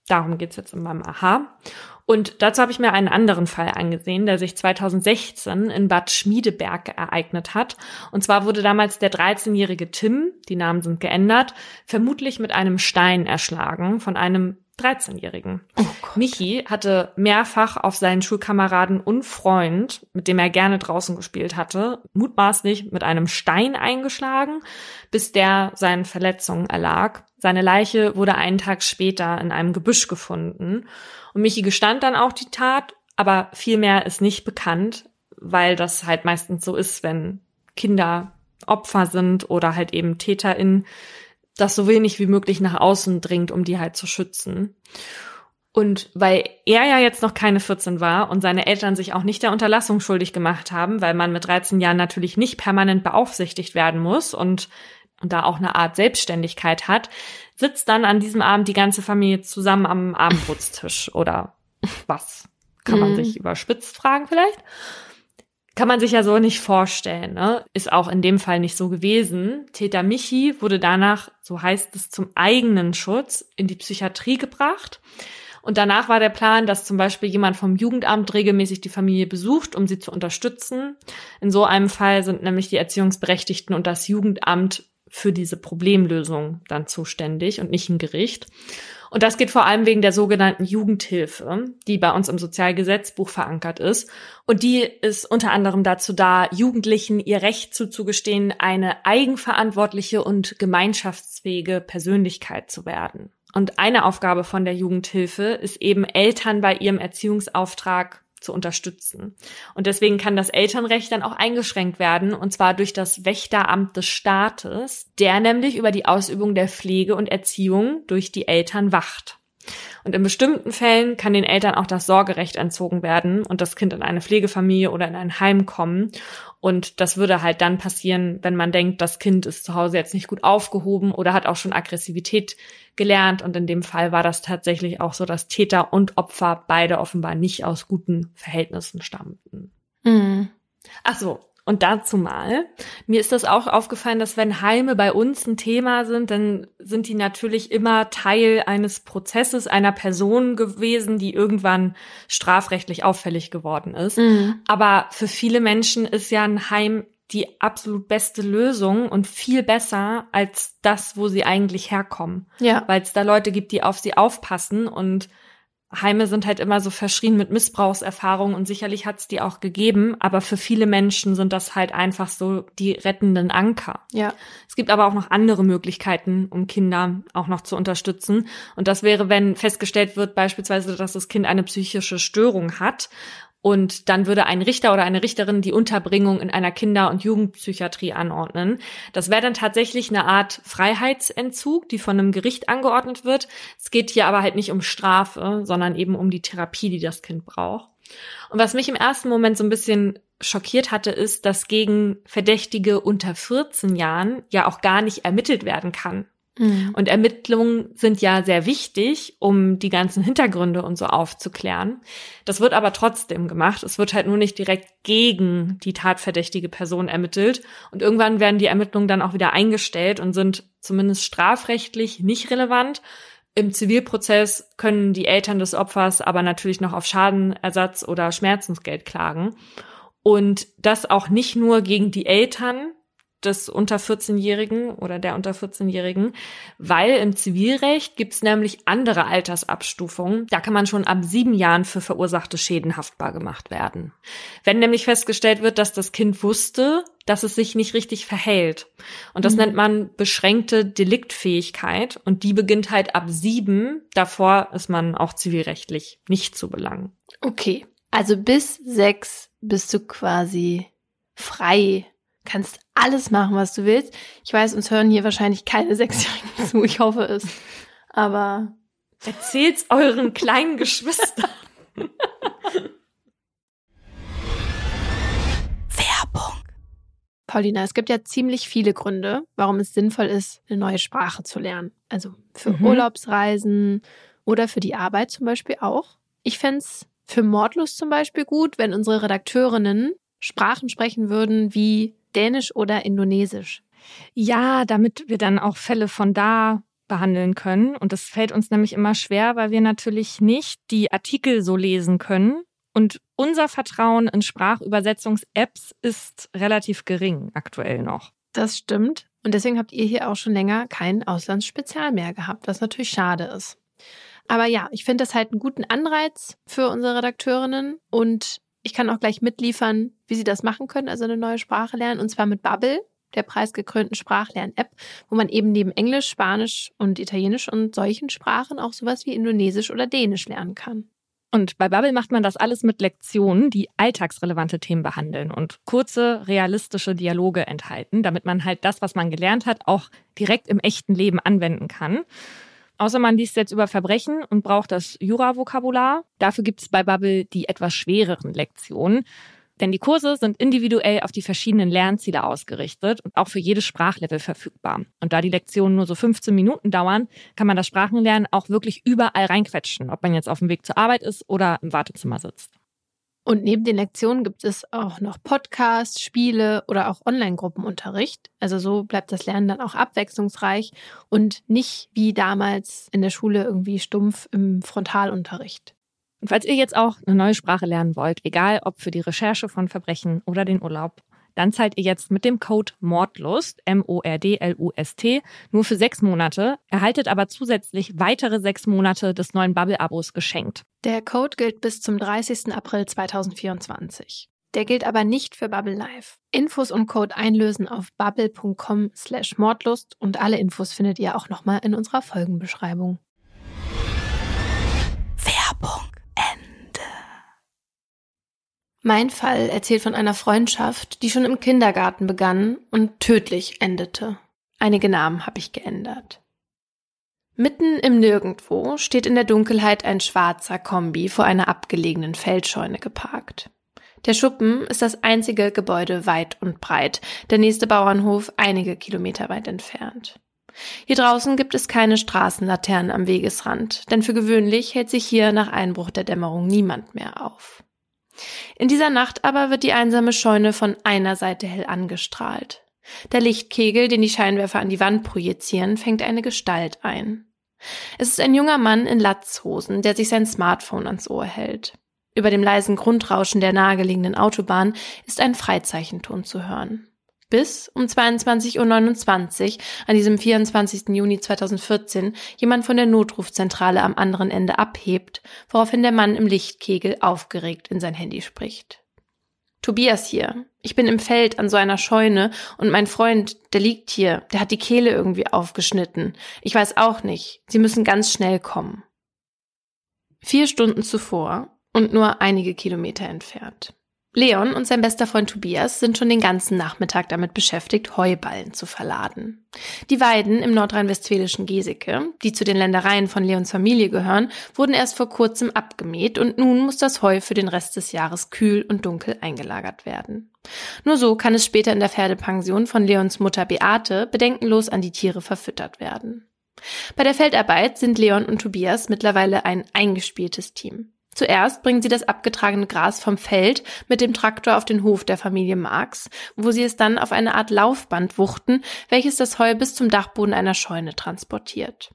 Darum geht's jetzt in meinem Aha. Und dazu habe ich mir einen anderen Fall angesehen, der sich 2016 in Bad Schmiedeberg ereignet hat. Und zwar wurde damals der 13-jährige Tim, die Namen sind geändert, vermutlich mit einem Stein erschlagen von einem 13-Jährigen. Oh Michi hatte mehrfach auf seinen Schulkameraden und Freund, mit dem er gerne draußen gespielt hatte, mutmaßlich mit einem Stein eingeschlagen, bis der seinen Verletzungen erlag. Seine Leiche wurde einen Tag später in einem Gebüsch gefunden. Und Michi gestand dann auch die Tat, aber viel mehr ist nicht bekannt, weil das halt meistens so ist, wenn Kinder Opfer sind oder halt eben TäterInnen, dass so wenig wie möglich nach außen dringt, um die halt zu schützen. Und weil er ja jetzt noch keine 14 war und seine Eltern sich auch nicht der Unterlassung schuldig gemacht haben, weil man mit 13 Jahren natürlich nicht permanent beaufsichtigt werden muss und, und da auch eine Art Selbstständigkeit hat, sitzt dann an diesem Abend die ganze Familie zusammen am Abendbrotstisch oder was? Kann man mhm. sich überspitzt fragen vielleicht? Kann man sich ja so nicht vorstellen, ne? Ist auch in dem Fall nicht so gewesen. Täter Michi wurde danach, so heißt es, zum eigenen Schutz in die Psychiatrie gebracht. Und danach war der Plan, dass zum Beispiel jemand vom Jugendamt regelmäßig die Familie besucht, um sie zu unterstützen. In so einem Fall sind nämlich die Erziehungsberechtigten und das Jugendamt für diese Problemlösung dann zuständig und nicht ein Gericht. Und das geht vor allem wegen der sogenannten Jugendhilfe, die bei uns im Sozialgesetzbuch verankert ist. Und die ist unter anderem dazu da, Jugendlichen ihr Recht zuzugestehen, eine eigenverantwortliche und gemeinschaftsfähige Persönlichkeit zu werden. Und eine Aufgabe von der Jugendhilfe ist eben Eltern bei ihrem Erziehungsauftrag zu unterstützen. Und deswegen kann das Elternrecht dann auch eingeschränkt werden, und zwar durch das Wächteramt des Staates, der nämlich über die Ausübung der Pflege und Erziehung durch die Eltern wacht. Und in bestimmten Fällen kann den Eltern auch das Sorgerecht entzogen werden und das Kind in eine Pflegefamilie oder in ein Heim kommen. Und das würde halt dann passieren, wenn man denkt, das Kind ist zu Hause jetzt nicht gut aufgehoben oder hat auch schon Aggressivität gelernt. Und in dem Fall war das tatsächlich auch so, dass Täter und Opfer beide offenbar nicht aus guten Verhältnissen stammten. Mhm. Ach so, und dazu mal, mir ist das auch aufgefallen, dass wenn Heime bei uns ein Thema sind, dann sind die natürlich immer Teil eines Prozesses einer Person gewesen, die irgendwann strafrechtlich auffällig geworden ist. Mhm. Aber für viele Menschen ist ja ein Heim die absolut beste Lösung und viel besser als das, wo sie eigentlich herkommen. Ja. Weil es da Leute gibt, die auf sie aufpassen und Heime sind halt immer so verschrien mit Missbrauchserfahrungen und sicherlich hat es die auch gegeben, aber für viele Menschen sind das halt einfach so die rettenden Anker. Ja. Es gibt aber auch noch andere Möglichkeiten, um Kinder auch noch zu unterstützen. Und das wäre, wenn festgestellt wird, beispielsweise, dass das Kind eine psychische Störung hat und dann würde ein Richter oder eine Richterin die Unterbringung in einer Kinder- und Jugendpsychiatrie anordnen. Das wäre dann tatsächlich eine Art Freiheitsentzug, die von einem Gericht angeordnet wird. Es geht hier aber halt nicht um Strafe, sondern eben um die Therapie, die das Kind braucht. Und was mich im ersten Moment so ein bisschen schockiert hatte, ist, dass gegen Verdächtige unter 14 Jahren ja auch gar nicht ermittelt werden kann. Mhm. Und Ermittlungen sind ja sehr wichtig, um die ganzen Hintergründe und so aufzuklären. Das wird aber trotzdem gemacht. Es wird halt nur nicht direkt gegen die tatverdächtige Person ermittelt. Und irgendwann werden die Ermittlungen dann auch wieder eingestellt und sind zumindest strafrechtlich nicht relevant. Im Zivilprozess können die Eltern des Opfers aber natürlich noch auf Schadenersatz oder Schmerzensgeld klagen. Und das auch nicht nur gegen die Eltern, des unter 14-Jährigen oder der unter 14-Jährigen, weil im Zivilrecht gibt's nämlich andere Altersabstufungen. Da kann man schon ab sieben Jahren für verursachte Schäden haftbar gemacht werden. Wenn nämlich festgestellt wird, dass das Kind wusste, dass es sich nicht richtig verhält. Und das mhm. nennt man beschränkte Deliktfähigkeit. Und die beginnt halt ab sieben. Davor ist man auch zivilrechtlich nicht zu belangen. Okay. Also bis sechs bist du quasi frei. Kannst alles machen, was du willst. Ich weiß, uns hören hier wahrscheinlich keine Sechsjährigen zu. Ich hoffe es. Aber erzählt's euren kleinen Geschwistern. Werbung. Paulina, es gibt ja ziemlich viele Gründe, warum es sinnvoll ist, eine neue Sprache zu lernen. Also für mhm. Urlaubsreisen oder für die Arbeit zum Beispiel auch. Ich fände es für Mordlust zum Beispiel gut, wenn unsere Redakteurinnen Sprachen sprechen würden wie Dänisch oder Indonesisch. Ja, damit wir dann auch Fälle von da behandeln können. Und das fällt uns nämlich immer schwer, weil wir natürlich nicht die Artikel so lesen können. Und unser Vertrauen in Sprachübersetzungs-Apps ist relativ gering aktuell noch. Das stimmt. Und deswegen habt ihr hier auch schon länger kein Auslandsspezial mehr gehabt, was natürlich schade ist. Aber ja, ich finde das halt einen guten Anreiz für unsere Redakteurinnen und ich kann auch gleich mitliefern, wie sie das machen können, also eine neue Sprache lernen, und zwar mit Bubble, der preisgekrönten Sprachlern-App, wo man eben neben Englisch, Spanisch und Italienisch und solchen Sprachen auch sowas wie Indonesisch oder Dänisch lernen kann. Und bei Bubble macht man das alles mit Lektionen, die alltagsrelevante Themen behandeln und kurze, realistische Dialoge enthalten, damit man halt das, was man gelernt hat, auch direkt im echten Leben anwenden kann. Außer man liest jetzt über Verbrechen und braucht das Jura-Vokabular. Dafür gibt es bei Bubble die etwas schwereren Lektionen. Denn die Kurse sind individuell auf die verschiedenen Lernziele ausgerichtet und auch für jedes Sprachlevel verfügbar. Und da die Lektionen nur so 15 Minuten dauern, kann man das Sprachenlernen auch wirklich überall reinquetschen, ob man jetzt auf dem Weg zur Arbeit ist oder im Wartezimmer sitzt. Und neben den Lektionen gibt es auch noch Podcasts, Spiele oder auch Online-Gruppenunterricht. Also so bleibt das Lernen dann auch abwechslungsreich und nicht wie damals in der Schule irgendwie stumpf im Frontalunterricht. Und falls ihr jetzt auch eine neue Sprache lernen wollt, egal ob für die Recherche von Verbrechen oder den Urlaub, dann zahlt ihr jetzt mit dem Code Mordlust, M-O-R-D-L-U-S-T, nur für sechs Monate, erhaltet aber zusätzlich weitere sechs Monate des neuen Bubble-Abos geschenkt. Der Code gilt bis zum 30. April 2024. Der gilt aber nicht für Bubble Live. Infos und Code einlösen auf bubble.com slash Mordlust und alle Infos findet ihr auch nochmal in unserer Folgenbeschreibung. Mein Fall erzählt von einer Freundschaft, die schon im Kindergarten begann und tödlich endete. Einige Namen habe ich geändert. Mitten im Nirgendwo steht in der Dunkelheit ein schwarzer Kombi vor einer abgelegenen Feldscheune geparkt. Der Schuppen ist das einzige Gebäude weit und breit, der nächste Bauernhof einige Kilometer weit entfernt. Hier draußen gibt es keine Straßenlaternen am Wegesrand, denn für gewöhnlich hält sich hier nach Einbruch der Dämmerung niemand mehr auf. In dieser Nacht aber wird die einsame Scheune von einer Seite hell angestrahlt. Der Lichtkegel, den die Scheinwerfer an die Wand projizieren, fängt eine Gestalt ein. Es ist ein junger Mann in Latzhosen, der sich sein Smartphone ans Ohr hält. Über dem leisen Grundrauschen der nahegelegenen Autobahn ist ein Freizeichenton zu hören bis um 22.29 Uhr an diesem 24. Juni 2014 jemand von der Notrufzentrale am anderen Ende abhebt, woraufhin der Mann im Lichtkegel aufgeregt in sein Handy spricht. Tobias hier. Ich bin im Feld an so einer Scheune und mein Freund, der liegt hier, der hat die Kehle irgendwie aufgeschnitten. Ich weiß auch nicht. Sie müssen ganz schnell kommen. Vier Stunden zuvor und nur einige Kilometer entfernt. Leon und sein bester Freund Tobias sind schon den ganzen Nachmittag damit beschäftigt, Heuballen zu verladen. Die Weiden im nordrhein-westfälischen Geseke, die zu den Ländereien von Leons Familie gehören, wurden erst vor kurzem abgemäht und nun muss das Heu für den Rest des Jahres kühl und dunkel eingelagert werden. Nur so kann es später in der Pferdepension von Leons Mutter Beate bedenkenlos an die Tiere verfüttert werden. Bei der Feldarbeit sind Leon und Tobias mittlerweile ein eingespieltes Team. Zuerst bringen sie das abgetragene Gras vom Feld mit dem Traktor auf den Hof der Familie Marx, wo sie es dann auf eine Art Laufband wuchten, welches das Heu bis zum Dachboden einer Scheune transportiert.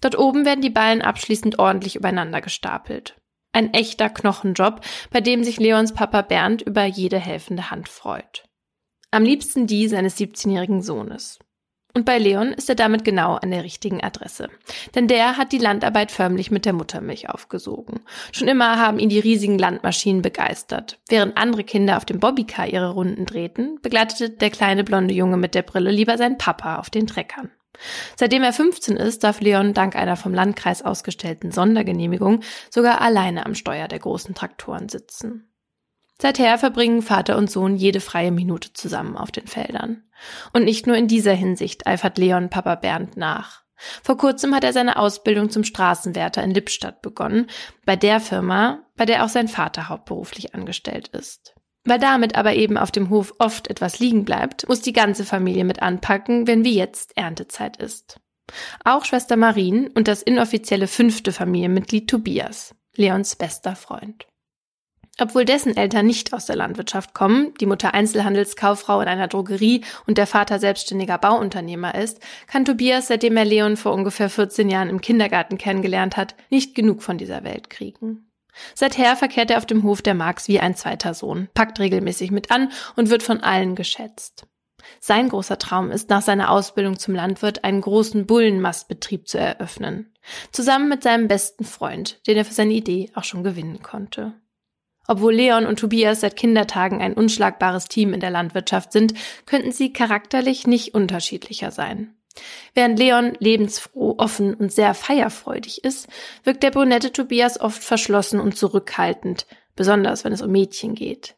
Dort oben werden die Ballen abschließend ordentlich übereinander gestapelt. Ein echter Knochenjob, bei dem sich Leons Papa Bernd über jede helfende Hand freut. Am liebsten die seines 17-jährigen Sohnes. Und bei Leon ist er damit genau an der richtigen Adresse. Denn der hat die Landarbeit förmlich mit der Muttermilch aufgesogen. Schon immer haben ihn die riesigen Landmaschinen begeistert. Während andere Kinder auf dem Bobbycar ihre Runden drehten, begleitete der kleine blonde Junge mit der Brille lieber seinen Papa auf den Treckern. Seitdem er 15 ist, darf Leon dank einer vom Landkreis ausgestellten Sondergenehmigung sogar alleine am Steuer der großen Traktoren sitzen. Seither verbringen Vater und Sohn jede freie Minute zusammen auf den Feldern. Und nicht nur in dieser Hinsicht eifert Leon Papa Bernd nach. Vor kurzem hat er seine Ausbildung zum Straßenwärter in Lippstadt begonnen, bei der Firma, bei der auch sein Vater hauptberuflich angestellt ist. Weil damit aber eben auf dem Hof oft etwas liegen bleibt, muss die ganze Familie mit anpacken, wenn wie jetzt Erntezeit ist. Auch Schwester Marien und das inoffizielle fünfte Familienmitglied Tobias, Leons bester Freund. Obwohl dessen Eltern nicht aus der Landwirtschaft kommen, die Mutter Einzelhandelskauffrau in einer Drogerie und der Vater selbstständiger Bauunternehmer ist, kann Tobias, seitdem er Leon vor ungefähr 14 Jahren im Kindergarten kennengelernt hat, nicht genug von dieser Welt kriegen. Seither verkehrt er auf dem Hof der Marx wie ein zweiter Sohn, packt regelmäßig mit an und wird von allen geschätzt. Sein großer Traum ist, nach seiner Ausbildung zum Landwirt einen großen Bullenmastbetrieb zu eröffnen. Zusammen mit seinem besten Freund, den er für seine Idee auch schon gewinnen konnte. Obwohl Leon und Tobias seit Kindertagen ein unschlagbares Team in der Landwirtschaft sind, könnten sie charakterlich nicht unterschiedlicher sein. Während Leon lebensfroh, offen und sehr feierfreudig ist, wirkt der brünette Tobias oft verschlossen und zurückhaltend, besonders wenn es um Mädchen geht.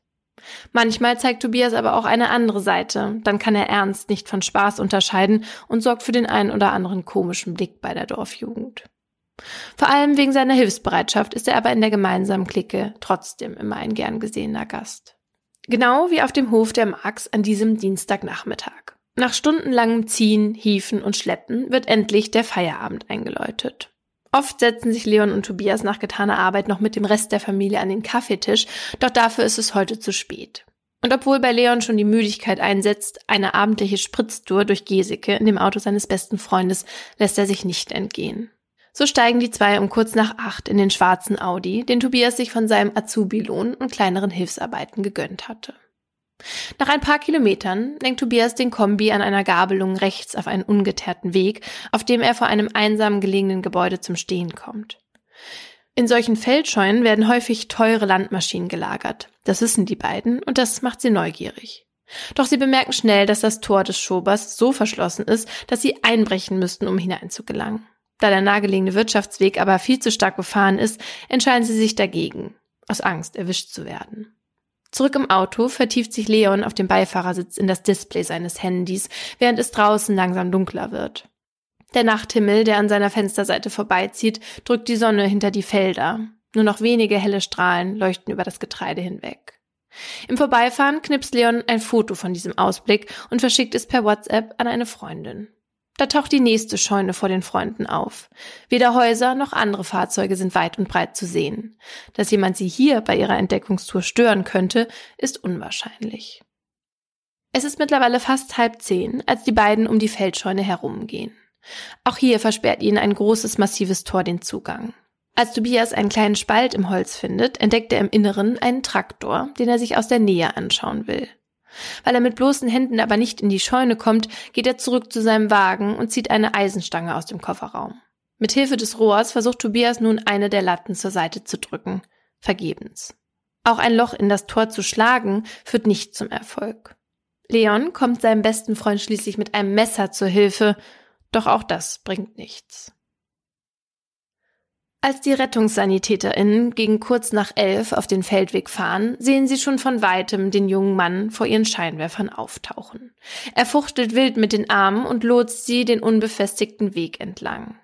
Manchmal zeigt Tobias aber auch eine andere Seite, dann kann er Ernst nicht von Spaß unterscheiden und sorgt für den einen oder anderen komischen Blick bei der Dorfjugend. Vor allem wegen seiner Hilfsbereitschaft ist er aber in der gemeinsamen Clique trotzdem immer ein gern gesehener Gast. Genau wie auf dem Hof der Marx an diesem Dienstagnachmittag. Nach stundenlangem Ziehen, Hieven und Schleppen wird endlich der Feierabend eingeläutet. Oft setzen sich Leon und Tobias nach getaner Arbeit noch mit dem Rest der Familie an den Kaffeetisch, doch dafür ist es heute zu spät. Und obwohl bei Leon schon die Müdigkeit einsetzt, eine abendliche Spritztour durch Geseke in dem Auto seines besten Freundes lässt er sich nicht entgehen. So steigen die zwei um kurz nach acht in den schwarzen Audi, den Tobias sich von seinem Azubi-Lohn und kleineren Hilfsarbeiten gegönnt hatte. Nach ein paar Kilometern lenkt Tobias den Kombi an einer Gabelung rechts auf einen ungeteerten Weg, auf dem er vor einem einsam gelegenen Gebäude zum Stehen kommt. In solchen Feldscheunen werden häufig teure Landmaschinen gelagert. Das wissen die beiden und das macht sie neugierig. Doch sie bemerken schnell, dass das Tor des Schobers so verschlossen ist, dass sie einbrechen müssten, um hineinzugelangen. Da der nahegelegene Wirtschaftsweg aber viel zu stark befahren ist, entscheiden sie sich dagegen, aus Angst erwischt zu werden. Zurück im Auto vertieft sich Leon auf dem Beifahrersitz in das Display seines Handys, während es draußen langsam dunkler wird. Der Nachthimmel, der an seiner Fensterseite vorbeizieht, drückt die Sonne hinter die Felder. Nur noch wenige helle Strahlen leuchten über das Getreide hinweg. Im Vorbeifahren knipst Leon ein Foto von diesem Ausblick und verschickt es per WhatsApp an eine Freundin. Da taucht die nächste Scheune vor den Freunden auf. Weder Häuser noch andere Fahrzeuge sind weit und breit zu sehen. Dass jemand sie hier bei ihrer Entdeckungstour stören könnte, ist unwahrscheinlich. Es ist mittlerweile fast halb zehn, als die beiden um die Feldscheune herumgehen. Auch hier versperrt ihnen ein großes, massives Tor den Zugang. Als Tobias einen kleinen Spalt im Holz findet, entdeckt er im Inneren einen Traktor, den er sich aus der Nähe anschauen will. Weil er mit bloßen Händen aber nicht in die Scheune kommt, geht er zurück zu seinem Wagen und zieht eine Eisenstange aus dem Kofferraum. Mit Hilfe des Rohrs versucht Tobias nun eine der Latten zur Seite zu drücken. Vergebens. Auch ein Loch in das Tor zu schlagen führt nicht zum Erfolg. Leon kommt seinem besten Freund schließlich mit einem Messer zur Hilfe, doch auch das bringt nichts. Als die RettungssanitäterInnen gegen kurz nach elf auf den Feldweg fahren, sehen sie schon von weitem den jungen Mann vor ihren Scheinwerfern auftauchen. Er fuchtelt wild mit den Armen und lotst sie den unbefestigten Weg entlang.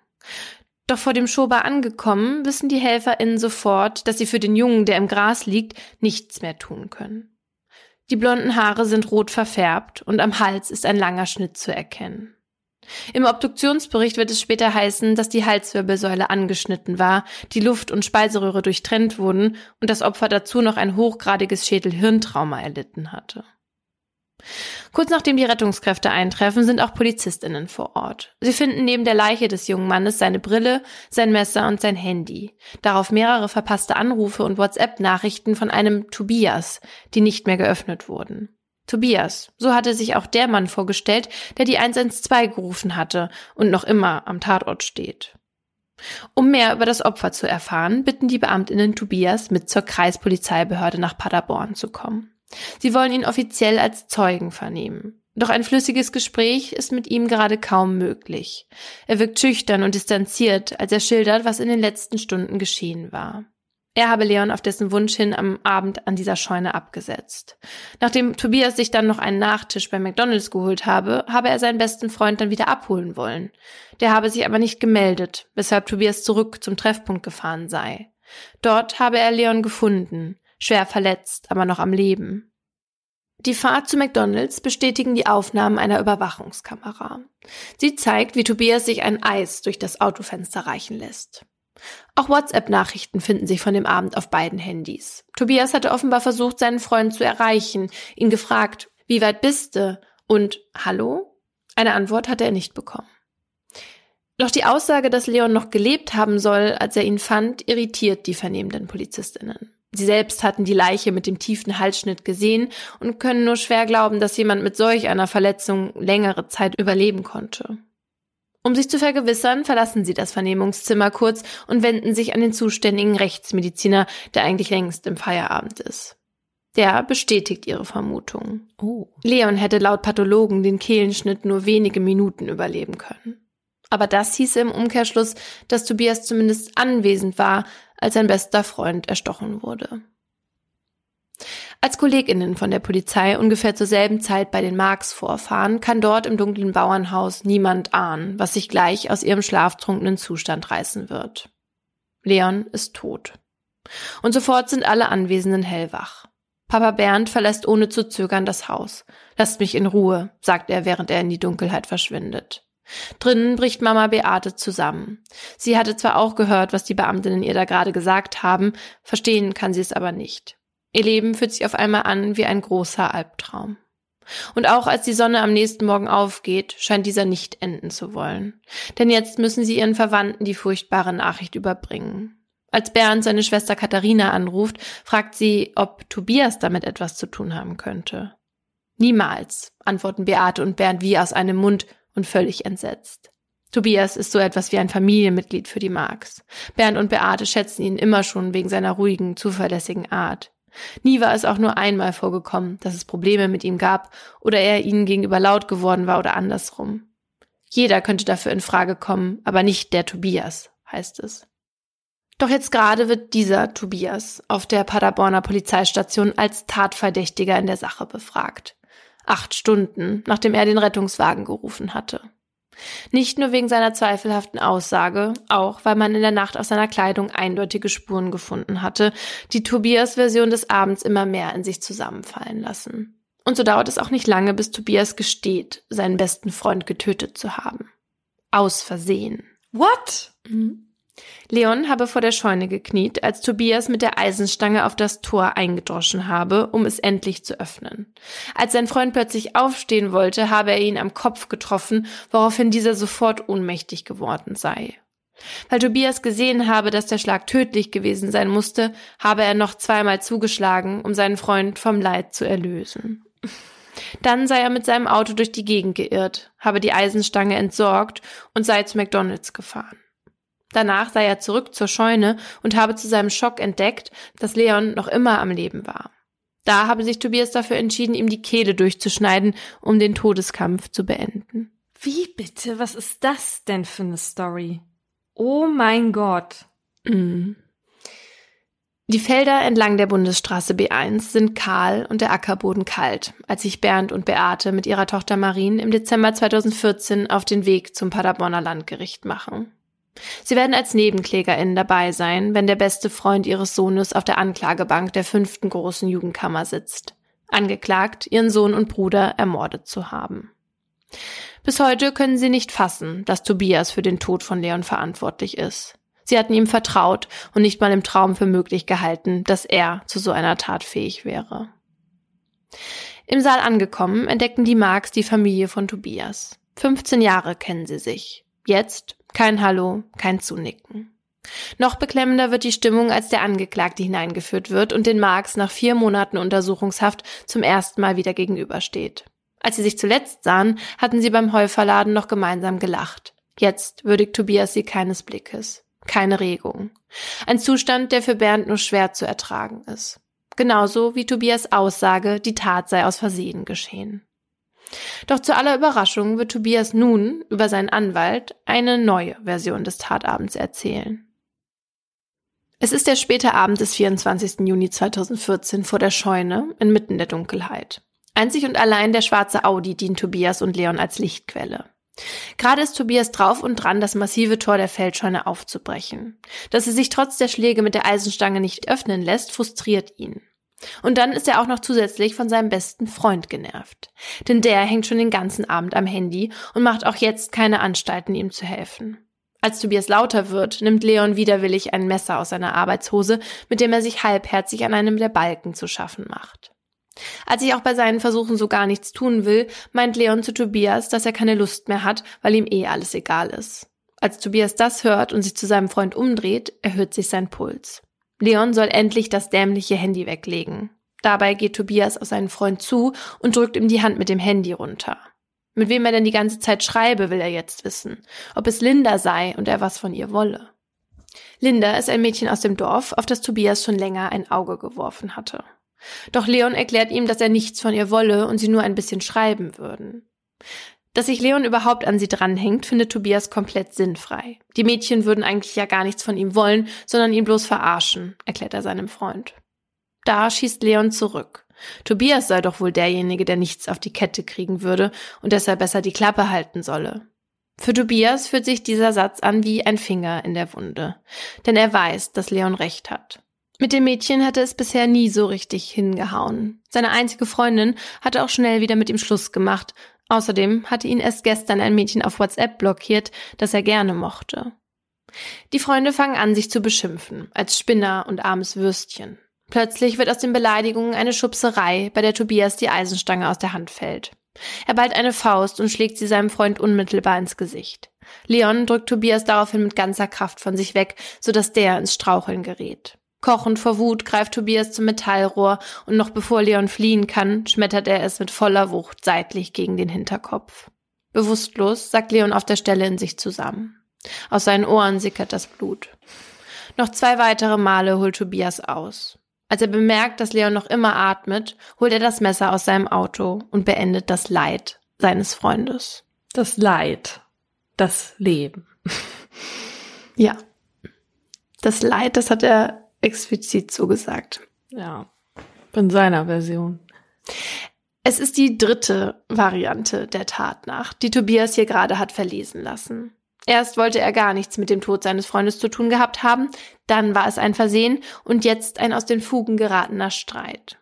Doch vor dem Schober angekommen, wissen die HelferInnen sofort, dass sie für den Jungen, der im Gras liegt, nichts mehr tun können. Die blonden Haare sind rot verfärbt und am Hals ist ein langer Schnitt zu erkennen. Im Obduktionsbericht wird es später heißen, dass die Halswirbelsäule angeschnitten war, die Luft- und Speiseröhre durchtrennt wurden und das Opfer dazu noch ein hochgradiges Schädel-Hirntrauma erlitten hatte. Kurz nachdem die Rettungskräfte eintreffen, sind auch PolizistInnen vor Ort. Sie finden neben der Leiche des jungen Mannes seine Brille, sein Messer und sein Handy. Darauf mehrere verpasste Anrufe und WhatsApp-Nachrichten von einem Tobias, die nicht mehr geöffnet wurden. Tobias, so hatte sich auch der Mann vorgestellt, der die 112 gerufen hatte und noch immer am Tatort steht. Um mehr über das Opfer zu erfahren, bitten die Beamtinnen Tobias mit zur Kreispolizeibehörde nach Paderborn zu kommen. Sie wollen ihn offiziell als Zeugen vernehmen. Doch ein flüssiges Gespräch ist mit ihm gerade kaum möglich. Er wirkt schüchtern und distanziert, als er schildert, was in den letzten Stunden geschehen war. Er habe Leon auf dessen Wunsch hin am Abend an dieser Scheune abgesetzt. Nachdem Tobias sich dann noch einen Nachtisch bei McDonalds geholt habe, habe er seinen besten Freund dann wieder abholen wollen. Der habe sich aber nicht gemeldet, weshalb Tobias zurück zum Treffpunkt gefahren sei. Dort habe er Leon gefunden, schwer verletzt, aber noch am Leben. Die Fahrt zu McDonalds bestätigen die Aufnahmen einer Überwachungskamera. Sie zeigt, wie Tobias sich ein Eis durch das Autofenster reichen lässt. Auch WhatsApp-Nachrichten finden sich von dem Abend auf beiden Handys. Tobias hatte offenbar versucht, seinen Freund zu erreichen, ihn gefragt, wie weit bist du? Und Hallo? Eine Antwort hatte er nicht bekommen. Doch die Aussage, dass Leon noch gelebt haben soll, als er ihn fand, irritiert die vernehmenden Polizistinnen. Sie selbst hatten die Leiche mit dem tiefen Halsschnitt gesehen und können nur schwer glauben, dass jemand mit solch einer Verletzung längere Zeit überleben konnte. Um sich zu vergewissern, verlassen sie das Vernehmungszimmer kurz und wenden sich an den zuständigen Rechtsmediziner, der eigentlich längst im Feierabend ist. Der bestätigt ihre Vermutung. Oh. Leon hätte laut Pathologen den Kehlenschnitt nur wenige Minuten überleben können. Aber das hieße im Umkehrschluss, dass Tobias zumindest anwesend war, als sein bester Freund erstochen wurde. Als Kolleginnen von der Polizei ungefähr zur selben Zeit bei den Marks vorfahren, kann dort im dunklen Bauernhaus niemand ahnen, was sich gleich aus ihrem schlaftrunkenen Zustand reißen wird. Leon ist tot. Und sofort sind alle Anwesenden hellwach. Papa Bernd verlässt ohne zu zögern das Haus. Lasst mich in Ruhe, sagt er, während er in die Dunkelheit verschwindet. Drinnen bricht Mama Beate zusammen. Sie hatte zwar auch gehört, was die Beamtinnen ihr da gerade gesagt haben, verstehen kann sie es aber nicht. Ihr Leben fühlt sich auf einmal an wie ein großer Albtraum. Und auch als die Sonne am nächsten Morgen aufgeht, scheint dieser nicht enden zu wollen. Denn jetzt müssen sie ihren Verwandten die furchtbare Nachricht überbringen. Als Bernd seine Schwester Katharina anruft, fragt sie, ob Tobias damit etwas zu tun haben könnte. Niemals, antworten Beate und Bernd wie aus einem Mund und völlig entsetzt. Tobias ist so etwas wie ein Familienmitglied für die Marx. Bernd und Beate schätzen ihn immer schon wegen seiner ruhigen, zuverlässigen Art. Nie war es auch nur einmal vorgekommen, dass es Probleme mit ihm gab oder er ihnen gegenüber laut geworden war oder andersrum. Jeder könnte dafür in Frage kommen, aber nicht der Tobias, heißt es. Doch jetzt gerade wird dieser Tobias auf der Paderborner Polizeistation als Tatverdächtiger in der Sache befragt. Acht Stunden, nachdem er den Rettungswagen gerufen hatte. Nicht nur wegen seiner zweifelhaften Aussage, auch weil man in der Nacht auf seiner Kleidung eindeutige Spuren gefunden hatte, die Tobias Version des Abends immer mehr in sich zusammenfallen lassen. Und so dauert es auch nicht lange, bis Tobias gesteht, seinen besten Freund getötet zu haben. Aus Versehen. What? Mhm. Leon habe vor der Scheune gekniet, als Tobias mit der Eisenstange auf das Tor eingedroschen habe, um es endlich zu öffnen. Als sein Freund plötzlich aufstehen wollte, habe er ihn am Kopf getroffen, woraufhin dieser sofort ohnmächtig geworden sei. Weil Tobias gesehen habe, dass der Schlag tödlich gewesen sein musste, habe er noch zweimal zugeschlagen, um seinen Freund vom Leid zu erlösen. Dann sei er mit seinem Auto durch die Gegend geirrt, habe die Eisenstange entsorgt und sei zu McDonalds gefahren. Danach sei er zurück zur Scheune und habe zu seinem Schock entdeckt, dass Leon noch immer am Leben war. Da habe sich Tobias dafür entschieden, ihm die Kehle durchzuschneiden, um den Todeskampf zu beenden. Wie bitte? Was ist das denn für eine Story? Oh mein Gott. Mm. Die Felder entlang der Bundesstraße B1 sind kahl und der Ackerboden kalt, als sich Bernd und Beate mit ihrer Tochter Marien im Dezember 2014 auf den Weg zum Paderborner Landgericht machen. Sie werden als NebenklägerInnen dabei sein, wenn der beste Freund ihres Sohnes auf der Anklagebank der fünften großen Jugendkammer sitzt. Angeklagt, ihren Sohn und Bruder ermordet zu haben. Bis heute können sie nicht fassen, dass Tobias für den Tod von Leon verantwortlich ist. Sie hatten ihm vertraut und nicht mal im Traum für möglich gehalten, dass er zu so einer Tat fähig wäre. Im Saal angekommen, entdeckten die Marks die Familie von Tobias. 15 Jahre kennen sie sich. Jetzt kein Hallo, kein Zunicken. Noch beklemmender wird die Stimmung, als der Angeklagte hineingeführt wird und den Marx nach vier Monaten Untersuchungshaft zum ersten Mal wieder gegenübersteht. Als sie sich zuletzt sahen, hatten sie beim Häuferladen noch gemeinsam gelacht. Jetzt würdigt Tobias sie keines Blickes. Keine Regung. Ein Zustand, der für Bernd nur schwer zu ertragen ist. Genauso wie Tobias Aussage, die Tat sei aus Versehen geschehen. Doch zu aller Überraschung wird Tobias nun über seinen Anwalt eine neue Version des Tatabends erzählen. Es ist der späte Abend des 24. Juni 2014 vor der Scheune inmitten der Dunkelheit. Einzig und allein der schwarze Audi dient Tobias und Leon als Lichtquelle. Gerade ist Tobias drauf und dran, das massive Tor der Feldscheune aufzubrechen. Dass er sich trotz der Schläge mit der Eisenstange nicht öffnen lässt, frustriert ihn. Und dann ist er auch noch zusätzlich von seinem besten Freund genervt. Denn der hängt schon den ganzen Abend am Handy und macht auch jetzt keine Anstalten, ihm zu helfen. Als Tobias lauter wird, nimmt Leon widerwillig ein Messer aus seiner Arbeitshose, mit dem er sich halbherzig an einem der Balken zu schaffen macht. Als ich auch bei seinen Versuchen so gar nichts tun will, meint Leon zu Tobias, dass er keine Lust mehr hat, weil ihm eh alles egal ist. Als Tobias das hört und sich zu seinem Freund umdreht, erhöht sich sein Puls. Leon soll endlich das dämliche Handy weglegen. Dabei geht Tobias auf seinen Freund zu und drückt ihm die Hand mit dem Handy runter. Mit wem er denn die ganze Zeit schreibe, will er jetzt wissen. Ob es Linda sei und er was von ihr wolle. Linda ist ein Mädchen aus dem Dorf, auf das Tobias schon länger ein Auge geworfen hatte. Doch Leon erklärt ihm, dass er nichts von ihr wolle und sie nur ein bisschen schreiben würden. Dass sich Leon überhaupt an sie dranhängt, findet Tobias komplett sinnfrei. Die Mädchen würden eigentlich ja gar nichts von ihm wollen, sondern ihn bloß verarschen, erklärt er seinem Freund. Da schießt Leon zurück. Tobias sei doch wohl derjenige, der nichts auf die Kette kriegen würde und deshalb besser die Klappe halten solle. Für Tobias fühlt sich dieser Satz an wie ein Finger in der Wunde, denn er weiß, dass Leon recht hat. Mit dem Mädchen hatte es bisher nie so richtig hingehauen. Seine einzige Freundin hatte auch schnell wieder mit ihm Schluss gemacht. Außerdem hatte ihn erst gestern ein Mädchen auf WhatsApp blockiert, das er gerne mochte. Die Freunde fangen an, sich zu beschimpfen, als Spinner und armes Würstchen. Plötzlich wird aus den Beleidigungen eine Schubserei, bei der Tobias die Eisenstange aus der Hand fällt. Er ballt eine Faust und schlägt sie seinem Freund unmittelbar ins Gesicht. Leon drückt Tobias daraufhin mit ganzer Kraft von sich weg, sodass der ins Straucheln gerät. Kochend vor Wut greift Tobias zum Metallrohr und noch bevor Leon fliehen kann, schmettert er es mit voller Wucht seitlich gegen den Hinterkopf. Bewusstlos sackt Leon auf der Stelle in sich zusammen. Aus seinen Ohren sickert das Blut. Noch zwei weitere Male holt Tobias aus. Als er bemerkt, dass Leon noch immer atmet, holt er das Messer aus seinem Auto und beendet das Leid seines Freundes. Das Leid. Das Leben. ja. Das Leid, das hat er explizit so gesagt. Ja. In seiner Version. Es ist die dritte Variante der Tatnacht, die Tobias hier gerade hat verlesen lassen. Erst wollte er gar nichts mit dem Tod seines Freundes zu tun gehabt haben, dann war es ein Versehen und jetzt ein aus den Fugen geratener Streit.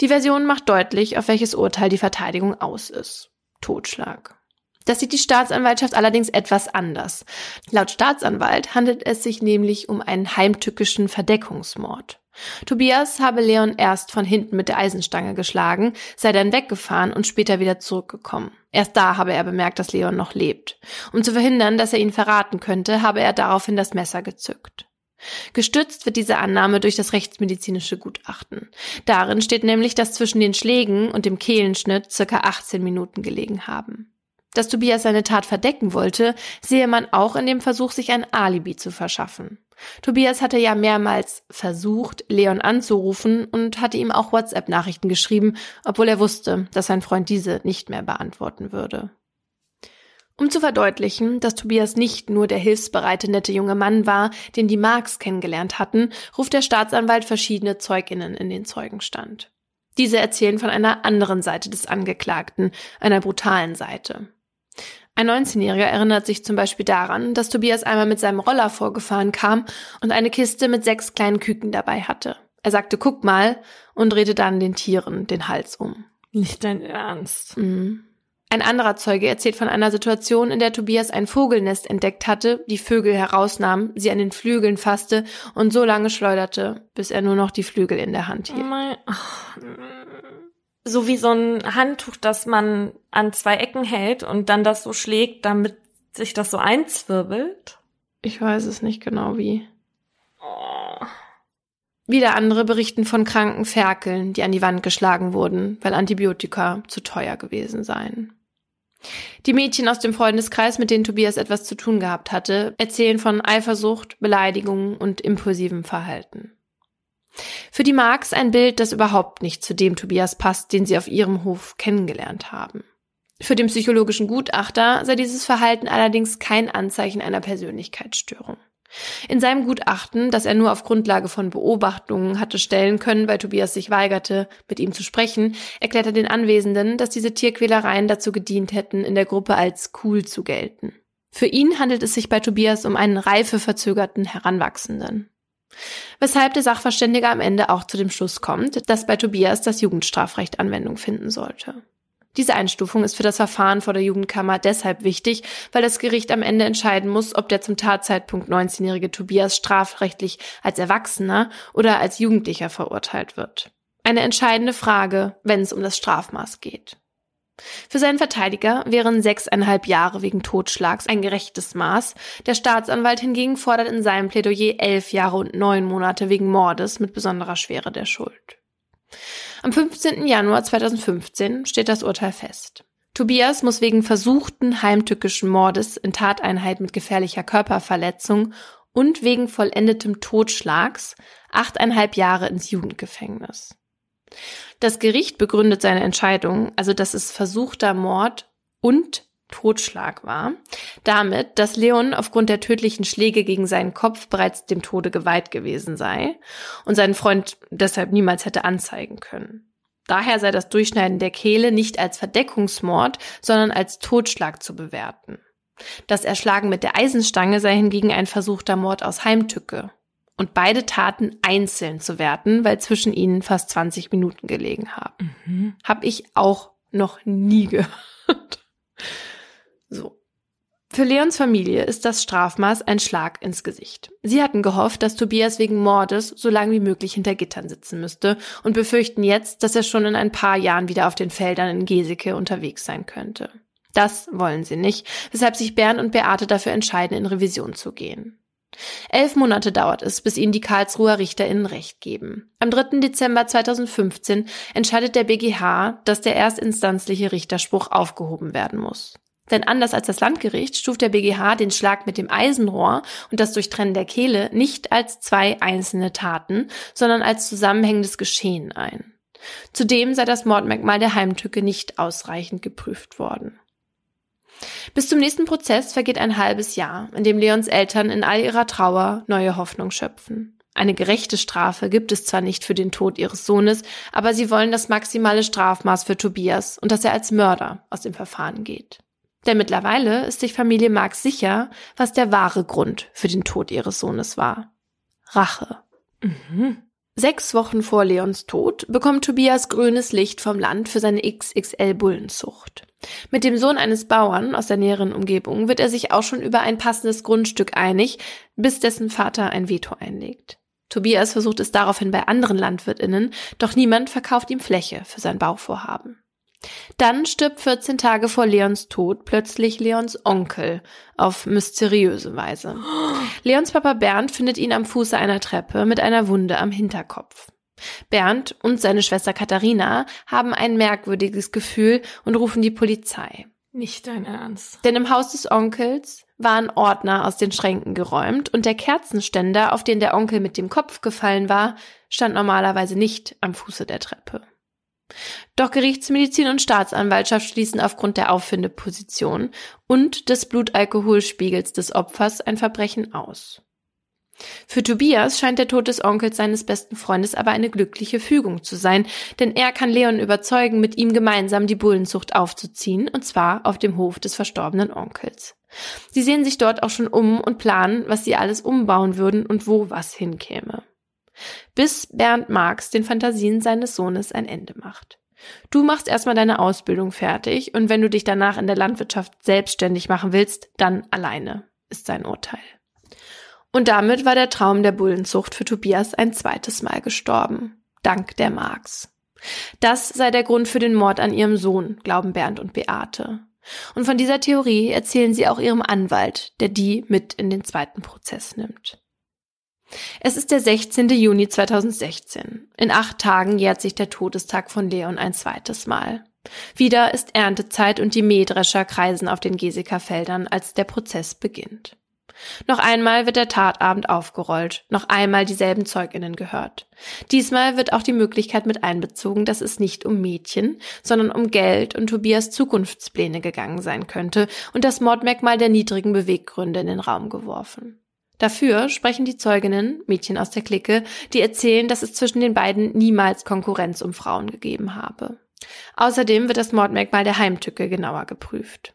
Die Version macht deutlich, auf welches Urteil die Verteidigung aus ist. Totschlag. Das sieht die Staatsanwaltschaft allerdings etwas anders. Laut Staatsanwalt handelt es sich nämlich um einen heimtückischen Verdeckungsmord. Tobias habe Leon erst von hinten mit der Eisenstange geschlagen, sei dann weggefahren und später wieder zurückgekommen. Erst da habe er bemerkt, dass Leon noch lebt. Um zu verhindern, dass er ihn verraten könnte, habe er daraufhin das Messer gezückt. Gestützt wird diese Annahme durch das rechtsmedizinische Gutachten. Darin steht nämlich, dass zwischen den Schlägen und dem Kehlenschnitt circa 18 Minuten gelegen haben. Dass Tobias seine Tat verdecken wollte, sehe man auch in dem Versuch, sich ein Alibi zu verschaffen. Tobias hatte ja mehrmals versucht, Leon anzurufen und hatte ihm auch WhatsApp-Nachrichten geschrieben, obwohl er wusste, dass sein Freund diese nicht mehr beantworten würde. Um zu verdeutlichen, dass Tobias nicht nur der hilfsbereite nette junge Mann war, den die Marx kennengelernt hatten, ruft der Staatsanwalt verschiedene Zeuginnen in den Zeugenstand. Diese erzählen von einer anderen Seite des Angeklagten, einer brutalen Seite. Ein 19-Jähriger erinnert sich zum Beispiel daran, dass Tobias einmal mit seinem Roller vorgefahren kam und eine Kiste mit sechs kleinen Küken dabei hatte. Er sagte, guck mal, und drehte dann den Tieren den Hals um. Nicht dein Ernst. Mhm. Ein anderer Zeuge erzählt von einer Situation, in der Tobias ein Vogelnest entdeckt hatte, die Vögel herausnahm, sie an den Flügeln fasste und so lange schleuderte, bis er nur noch die Flügel in der Hand hielt. Oh so wie so ein Handtuch, das man an zwei Ecken hält und dann das so schlägt, damit sich das so einzwirbelt? Ich weiß es nicht genau wie. Oh. Wieder andere berichten von kranken Ferkeln, die an die Wand geschlagen wurden, weil Antibiotika zu teuer gewesen seien. Die Mädchen aus dem Freundeskreis, mit denen Tobias etwas zu tun gehabt hatte, erzählen von Eifersucht, Beleidigungen und impulsivem Verhalten. Für die Marx ein Bild, das überhaupt nicht zu dem Tobias passt, den sie auf ihrem Hof kennengelernt haben. Für den psychologischen Gutachter sei dieses Verhalten allerdings kein Anzeichen einer Persönlichkeitsstörung. In seinem Gutachten, das er nur auf Grundlage von Beobachtungen hatte stellen können, weil Tobias sich weigerte, mit ihm zu sprechen, erklärt er den Anwesenden, dass diese Tierquälereien dazu gedient hätten, in der Gruppe als cool zu gelten. Für ihn handelt es sich bei Tobias um einen reifeverzögerten Heranwachsenden. Weshalb der Sachverständige am Ende auch zu dem Schluss kommt, dass bei Tobias das Jugendstrafrecht Anwendung finden sollte. Diese Einstufung ist für das Verfahren vor der Jugendkammer deshalb wichtig, weil das Gericht am Ende entscheiden muss, ob der zum Tatzeitpunkt 19-jährige Tobias strafrechtlich als Erwachsener oder als Jugendlicher verurteilt wird. Eine entscheidende Frage, wenn es um das Strafmaß geht. Für seinen Verteidiger wären sechseinhalb Jahre wegen Totschlags ein gerechtes Maß. Der Staatsanwalt hingegen fordert in seinem Plädoyer elf Jahre und neun Monate wegen Mordes mit besonderer Schwere der Schuld. Am 15. Januar 2015 steht das Urteil fest. Tobias muss wegen versuchten heimtückischen Mordes in Tateinheit mit gefährlicher Körperverletzung und wegen vollendetem Totschlags achteinhalb Jahre ins Jugendgefängnis. Das Gericht begründet seine Entscheidung, also dass es versuchter Mord und Totschlag war, damit, dass Leon aufgrund der tödlichen Schläge gegen seinen Kopf bereits dem Tode geweiht gewesen sei und seinen Freund deshalb niemals hätte anzeigen können. Daher sei das Durchschneiden der Kehle nicht als Verdeckungsmord, sondern als Totschlag zu bewerten. Das Erschlagen mit der Eisenstange sei hingegen ein versuchter Mord aus Heimtücke. Und beide Taten einzeln zu werten, weil zwischen ihnen fast 20 Minuten gelegen haben. Mhm. Hab ich auch noch nie gehört. So. Für Leons Familie ist das Strafmaß ein Schlag ins Gesicht. Sie hatten gehofft, dass Tobias wegen Mordes so lange wie möglich hinter Gittern sitzen müsste und befürchten jetzt, dass er schon in ein paar Jahren wieder auf den Feldern in Geseke unterwegs sein könnte. Das wollen sie nicht, weshalb sich Bernd und Beate dafür entscheiden, in Revision zu gehen. Elf Monate dauert es, bis ihnen die Karlsruher RichterInnen Recht geben. Am 3. Dezember 2015 entscheidet der BGH, dass der erstinstanzliche Richterspruch aufgehoben werden muss. Denn anders als das Landgericht stuft der BGH den Schlag mit dem Eisenrohr und das Durchtrennen der Kehle nicht als zwei einzelne Taten, sondern als zusammenhängendes Geschehen ein. Zudem sei das Mordmerkmal der Heimtücke nicht ausreichend geprüft worden. Bis zum nächsten Prozess vergeht ein halbes Jahr, in dem Leons Eltern in all ihrer Trauer neue Hoffnung schöpfen. Eine gerechte Strafe gibt es zwar nicht für den Tod ihres Sohnes, aber sie wollen das maximale Strafmaß für Tobias und dass er als Mörder aus dem Verfahren geht. Denn mittlerweile ist sich Familie Marx sicher, was der wahre Grund für den Tod ihres Sohnes war. Rache. Mhm. Sechs Wochen vor Leons Tod bekommt Tobias grünes Licht vom Land für seine XXL-Bullenzucht. Mit dem Sohn eines Bauern aus der näheren Umgebung wird er sich auch schon über ein passendes Grundstück einig, bis dessen Vater ein Veto einlegt. Tobias versucht es daraufhin bei anderen Landwirtinnen, doch niemand verkauft ihm Fläche für sein Bauvorhaben. Dann stirbt 14 Tage vor Leons Tod plötzlich Leons Onkel auf mysteriöse Weise. Leons Papa Bernd findet ihn am Fuße einer Treppe mit einer Wunde am Hinterkopf. Bernd und seine Schwester Katharina haben ein merkwürdiges Gefühl und rufen die Polizei. Nicht dein Ernst. Denn im Haus des Onkels waren Ordner aus den Schränken geräumt und der Kerzenständer, auf den der Onkel mit dem Kopf gefallen war, stand normalerweise nicht am Fuße der Treppe. Doch Gerichtsmedizin und Staatsanwaltschaft schließen aufgrund der Auffindeposition und des Blutalkoholspiegels des Opfers ein Verbrechen aus. Für Tobias scheint der Tod des Onkels seines besten Freundes aber eine glückliche Fügung zu sein, denn er kann Leon überzeugen, mit ihm gemeinsam die Bullenzucht aufzuziehen, und zwar auf dem Hof des verstorbenen Onkels. Sie sehen sich dort auch schon um und planen, was sie alles umbauen würden und wo was hinkäme bis Bernd Marx den Fantasien seines Sohnes ein Ende macht. Du machst erstmal deine Ausbildung fertig und wenn du dich danach in der Landwirtschaft selbstständig machen willst, dann alleine, ist sein Urteil. Und damit war der Traum der Bullenzucht für Tobias ein zweites Mal gestorben. Dank der Marx. Das sei der Grund für den Mord an ihrem Sohn, glauben Bernd und Beate. Und von dieser Theorie erzählen sie auch ihrem Anwalt, der die mit in den zweiten Prozess nimmt. Es ist der 16. Juni 2016. In acht Tagen jährt sich der Todestag von Leon ein zweites Mal. Wieder ist Erntezeit und die Mähdrescher kreisen auf den Geseker Feldern, als der Prozess beginnt. Noch einmal wird der Tatabend aufgerollt, noch einmal dieselben Zeuginnen gehört. Diesmal wird auch die Möglichkeit mit einbezogen, dass es nicht um Mädchen, sondern um Geld und Tobias Zukunftspläne gegangen sein könnte und das Mordmerkmal der niedrigen Beweggründe in den Raum geworfen. Dafür sprechen die Zeuginnen, Mädchen aus der Clique, die erzählen, dass es zwischen den beiden niemals Konkurrenz um Frauen gegeben habe. Außerdem wird das Mordmerkmal der Heimtücke genauer geprüft.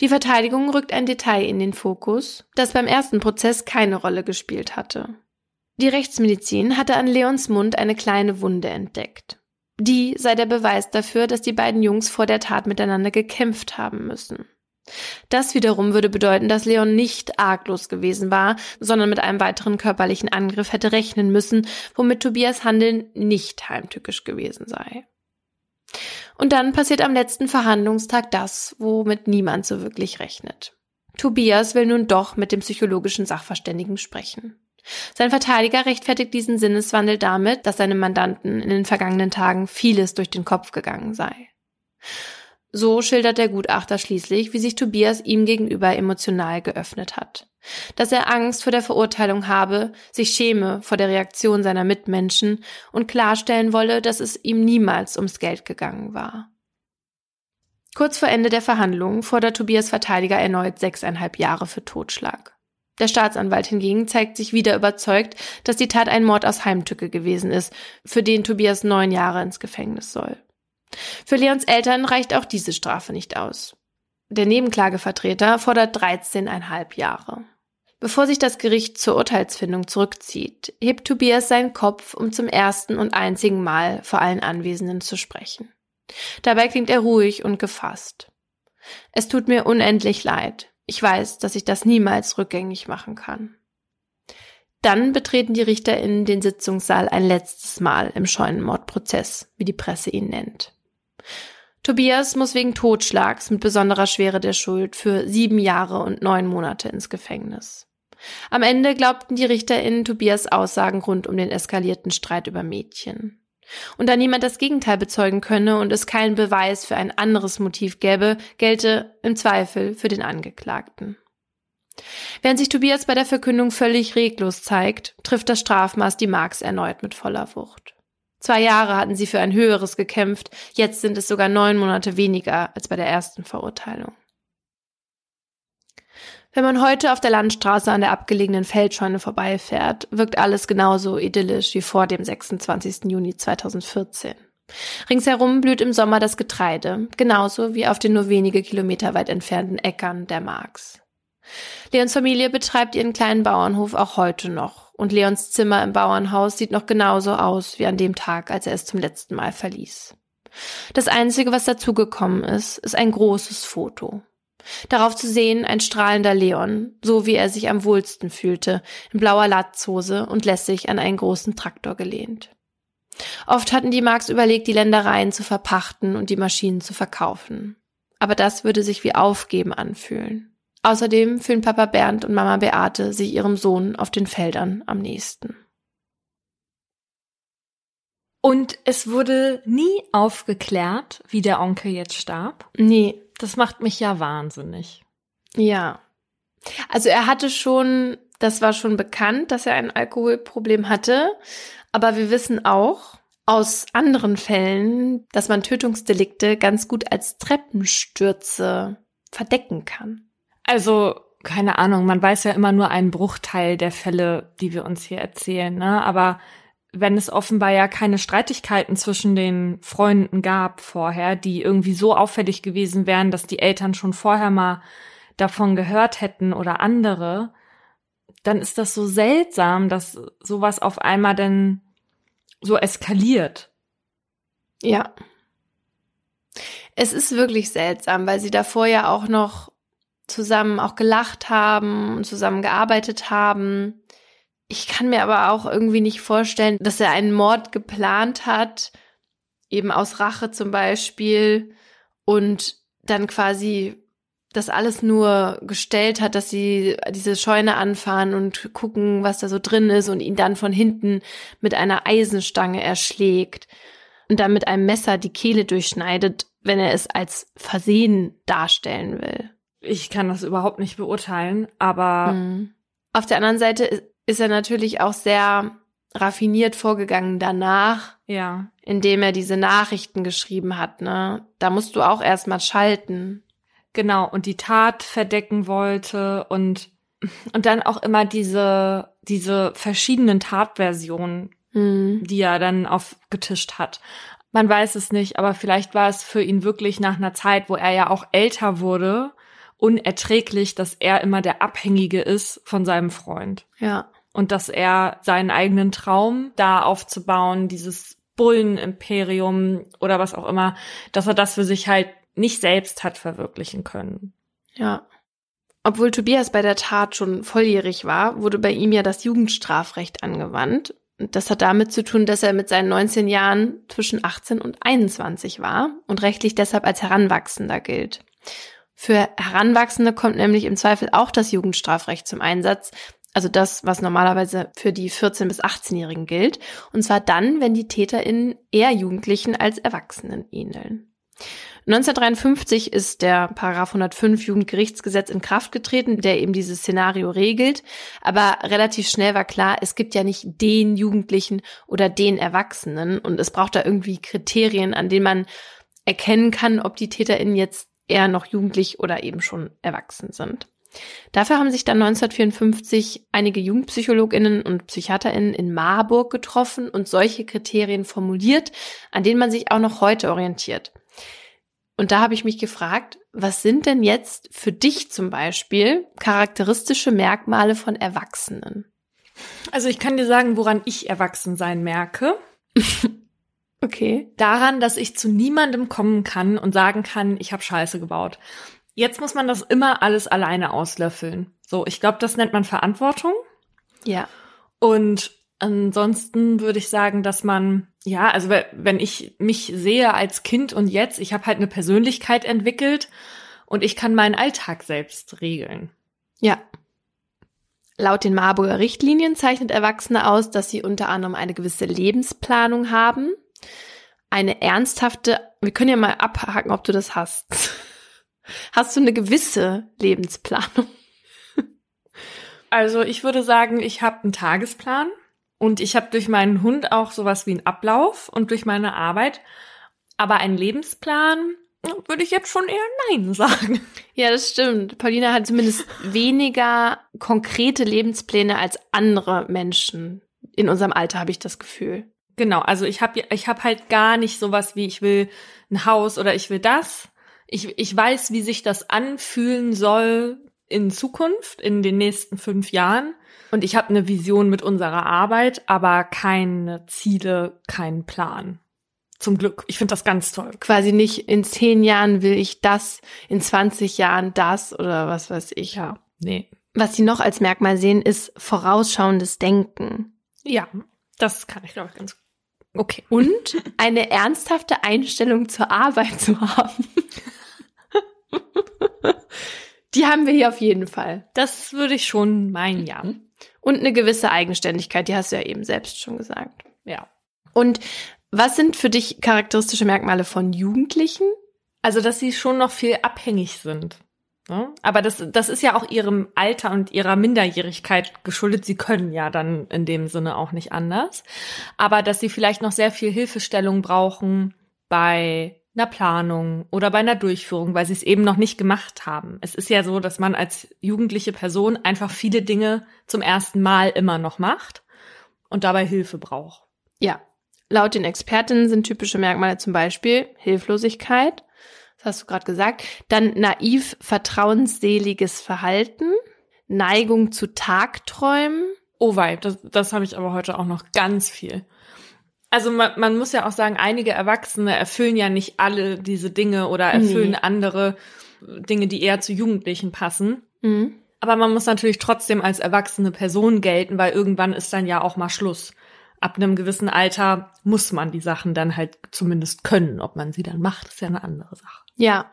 Die Verteidigung rückt ein Detail in den Fokus, das beim ersten Prozess keine Rolle gespielt hatte. Die Rechtsmedizin hatte an Leons Mund eine kleine Wunde entdeckt. Die sei der Beweis dafür, dass die beiden Jungs vor der Tat miteinander gekämpft haben müssen. Das wiederum würde bedeuten, dass Leon nicht arglos gewesen war, sondern mit einem weiteren körperlichen Angriff hätte rechnen müssen, womit Tobias Handeln nicht heimtückisch gewesen sei. Und dann passiert am letzten Verhandlungstag das, womit niemand so wirklich rechnet. Tobias will nun doch mit dem psychologischen Sachverständigen sprechen. Sein Verteidiger rechtfertigt diesen Sinneswandel damit, dass seinem Mandanten in den vergangenen Tagen vieles durch den Kopf gegangen sei. So schildert der Gutachter schließlich, wie sich Tobias ihm gegenüber emotional geöffnet hat. Dass er Angst vor der Verurteilung habe, sich schäme vor der Reaktion seiner Mitmenschen und klarstellen wolle, dass es ihm niemals ums Geld gegangen war. Kurz vor Ende der Verhandlungen fordert Tobias Verteidiger erneut sechseinhalb Jahre für Totschlag. Der Staatsanwalt hingegen zeigt sich wieder überzeugt, dass die Tat ein Mord aus Heimtücke gewesen ist, für den Tobias neun Jahre ins Gefängnis soll. Für Leons Eltern reicht auch diese Strafe nicht aus. Der Nebenklagevertreter fordert 13,5 Jahre. Bevor sich das Gericht zur Urteilsfindung zurückzieht, hebt Tobias seinen Kopf, um zum ersten und einzigen Mal vor allen Anwesenden zu sprechen. Dabei klingt er ruhig und gefasst. Es tut mir unendlich leid. Ich weiß, dass ich das niemals rückgängig machen kann. Dann betreten die RichterInnen den Sitzungssaal ein letztes Mal im Scheunenmordprozess, wie die Presse ihn nennt. Tobias muss wegen Totschlags mit besonderer Schwere der Schuld für sieben Jahre und neun Monate ins Gefängnis. Am Ende glaubten die RichterInnen Tobias Aussagen rund um den eskalierten Streit über Mädchen. Und da niemand das Gegenteil bezeugen könne und es keinen Beweis für ein anderes Motiv gäbe, gelte im Zweifel für den Angeklagten. Während sich Tobias bei der Verkündung völlig reglos zeigt, trifft das Strafmaß die Marx erneut mit voller Wucht. Zwei Jahre hatten sie für ein höheres gekämpft, jetzt sind es sogar neun Monate weniger als bei der ersten Verurteilung. Wenn man heute auf der Landstraße an der abgelegenen Feldscheune vorbeifährt, wirkt alles genauso idyllisch wie vor dem 26. Juni 2014. Ringsherum blüht im Sommer das Getreide, genauso wie auf den nur wenige Kilometer weit entfernten Äckern der Marx. Leons Familie betreibt ihren kleinen Bauernhof auch heute noch und Leons Zimmer im Bauernhaus sieht noch genauso aus wie an dem Tag, als er es zum letzten Mal verließ. Das Einzige, was dazugekommen ist, ist ein großes Foto. Darauf zu sehen ein strahlender Leon, so wie er sich am wohlsten fühlte, in blauer Latzhose und lässig an einen großen Traktor gelehnt. Oft hatten die Marx überlegt, die Ländereien zu verpachten und die Maschinen zu verkaufen. Aber das würde sich wie Aufgeben anfühlen. Außerdem fühlen Papa Bernd und Mama Beate sich ihrem Sohn auf den Feldern am nächsten. Und es wurde nie aufgeklärt, wie der Onkel jetzt starb. Nee. Das macht mich ja wahnsinnig. Ja. Also er hatte schon, das war schon bekannt, dass er ein Alkoholproblem hatte. Aber wir wissen auch aus anderen Fällen, dass man Tötungsdelikte ganz gut als Treppenstürze verdecken kann. Also, keine Ahnung, man weiß ja immer nur einen Bruchteil der Fälle, die wir uns hier erzählen, ne? Aber wenn es offenbar ja keine Streitigkeiten zwischen den Freunden gab vorher, die irgendwie so auffällig gewesen wären, dass die Eltern schon vorher mal davon gehört hätten oder andere, dann ist das so seltsam, dass sowas auf einmal dann so eskaliert. Ja. Es ist wirklich seltsam, weil sie davor ja auch noch zusammen auch gelacht haben und zusammen gearbeitet haben. Ich kann mir aber auch irgendwie nicht vorstellen, dass er einen Mord geplant hat, eben aus Rache zum Beispiel, und dann quasi das alles nur gestellt hat, dass sie diese Scheune anfahren und gucken, was da so drin ist und ihn dann von hinten mit einer Eisenstange erschlägt und dann mit einem Messer die Kehle durchschneidet, wenn er es als Versehen darstellen will. Ich kann das überhaupt nicht beurteilen, aber mhm. auf der anderen Seite ist er natürlich auch sehr raffiniert vorgegangen danach. Ja. Indem er diese Nachrichten geschrieben hat, ne? Da musst du auch erstmal schalten. Genau, und die Tat verdecken wollte und und dann auch immer diese, diese verschiedenen Tatversionen, Mhm. die er dann aufgetischt hat. Man weiß es nicht, aber vielleicht war es für ihn wirklich nach einer Zeit, wo er ja auch älter wurde, unerträglich, dass er immer der Abhängige ist von seinem Freund. Ja. Und dass er seinen eigenen Traum da aufzubauen, dieses Bullenimperium oder was auch immer, dass er das für sich halt nicht selbst hat verwirklichen können. Ja. Obwohl Tobias bei der Tat schon volljährig war, wurde bei ihm ja das Jugendstrafrecht angewandt. Und Das hat damit zu tun, dass er mit seinen 19 Jahren zwischen 18 und 21 war und rechtlich deshalb als Heranwachsender gilt. Für Heranwachsende kommt nämlich im Zweifel auch das Jugendstrafrecht zum Einsatz, also das, was normalerweise für die 14- bis 18-Jährigen gilt, und zwar dann, wenn die TäterInnen eher Jugendlichen als Erwachsenen ähneln. 1953 ist der Paragraph 105 Jugendgerichtsgesetz in Kraft getreten, der eben dieses Szenario regelt. Aber relativ schnell war klar, es gibt ja nicht den Jugendlichen oder den Erwachsenen und es braucht da irgendwie Kriterien, an denen man erkennen kann, ob die TäterInnen jetzt eher noch jugendlich oder eben schon erwachsen sind. Dafür haben sich dann 1954 einige JugendpsychologInnen und PsychiaterInnen in Marburg getroffen und solche Kriterien formuliert, an denen man sich auch noch heute orientiert. Und da habe ich mich gefragt, was sind denn jetzt für dich zum Beispiel charakteristische Merkmale von Erwachsenen? Also ich kann dir sagen, woran ich erwachsen sein merke. Okay. Daran, dass ich zu niemandem kommen kann und sagen kann, ich habe Scheiße gebaut. Jetzt muss man das immer alles alleine auslöffeln. So, ich glaube, das nennt man Verantwortung. Ja. Und ansonsten würde ich sagen, dass man, ja, also we- wenn ich mich sehe als Kind und jetzt, ich habe halt eine Persönlichkeit entwickelt und ich kann meinen Alltag selbst regeln. Ja. Laut den Marburger Richtlinien zeichnet Erwachsene aus, dass sie unter anderem eine gewisse Lebensplanung haben, eine ernsthafte, wir können ja mal abhaken, ob du das hast. Hast du eine gewisse Lebensplanung? Also ich würde sagen, ich habe einen Tagesplan und ich habe durch meinen Hund auch sowas wie einen Ablauf und durch meine Arbeit. Aber einen Lebensplan würde ich jetzt schon eher Nein sagen. Ja, das stimmt. Paulina hat zumindest weniger konkrete Lebenspläne als andere Menschen. In unserem Alter habe ich das Gefühl. Genau, also ich habe ich hab halt gar nicht sowas wie ich will ein Haus oder ich will das. Ich, ich weiß, wie sich das anfühlen soll in Zukunft, in den nächsten fünf Jahren. Und ich habe eine Vision mit unserer Arbeit, aber keine Ziele, keinen Plan. Zum Glück. Ich finde das ganz toll. Quasi nicht in zehn Jahren will ich das, in 20 Jahren das oder was weiß ich. Ja, nee. Was sie noch als Merkmal sehen, ist vorausschauendes Denken. Ja, das kann ich, glaube ich, ganz okay. Und eine ernsthafte Einstellung zur Arbeit zu haben. Die haben wir hier auf jeden Fall. Das würde ich schon meinen, ja. Und eine gewisse Eigenständigkeit, die hast du ja eben selbst schon gesagt. Ja. Und was sind für dich charakteristische Merkmale von Jugendlichen? Also, dass sie schon noch viel abhängig sind. Ne? Aber das, das ist ja auch ihrem Alter und ihrer Minderjährigkeit geschuldet. Sie können ja dann in dem Sinne auch nicht anders. Aber dass sie vielleicht noch sehr viel Hilfestellung brauchen bei einer Planung oder bei einer Durchführung, weil sie es eben noch nicht gemacht haben. Es ist ja so, dass man als jugendliche Person einfach viele Dinge zum ersten Mal immer noch macht und dabei Hilfe braucht. Ja. Laut den Expertinnen sind typische Merkmale zum Beispiel Hilflosigkeit, das hast du gerade gesagt, dann naiv vertrauensseliges Verhalten, Neigung zu Tagträumen. Oh wei, das, das habe ich aber heute auch noch ganz viel. Also man, man muss ja auch sagen, einige Erwachsene erfüllen ja nicht alle diese Dinge oder erfüllen Nee. andere Dinge, die eher zu Jugendlichen passen. Mhm. Aber man muss natürlich trotzdem als erwachsene Person gelten, weil irgendwann ist dann ja auch mal Schluss. Ab einem gewissen Alter muss man die Sachen dann halt zumindest können. Ob man sie dann macht, ist ja eine andere Sache. Ja.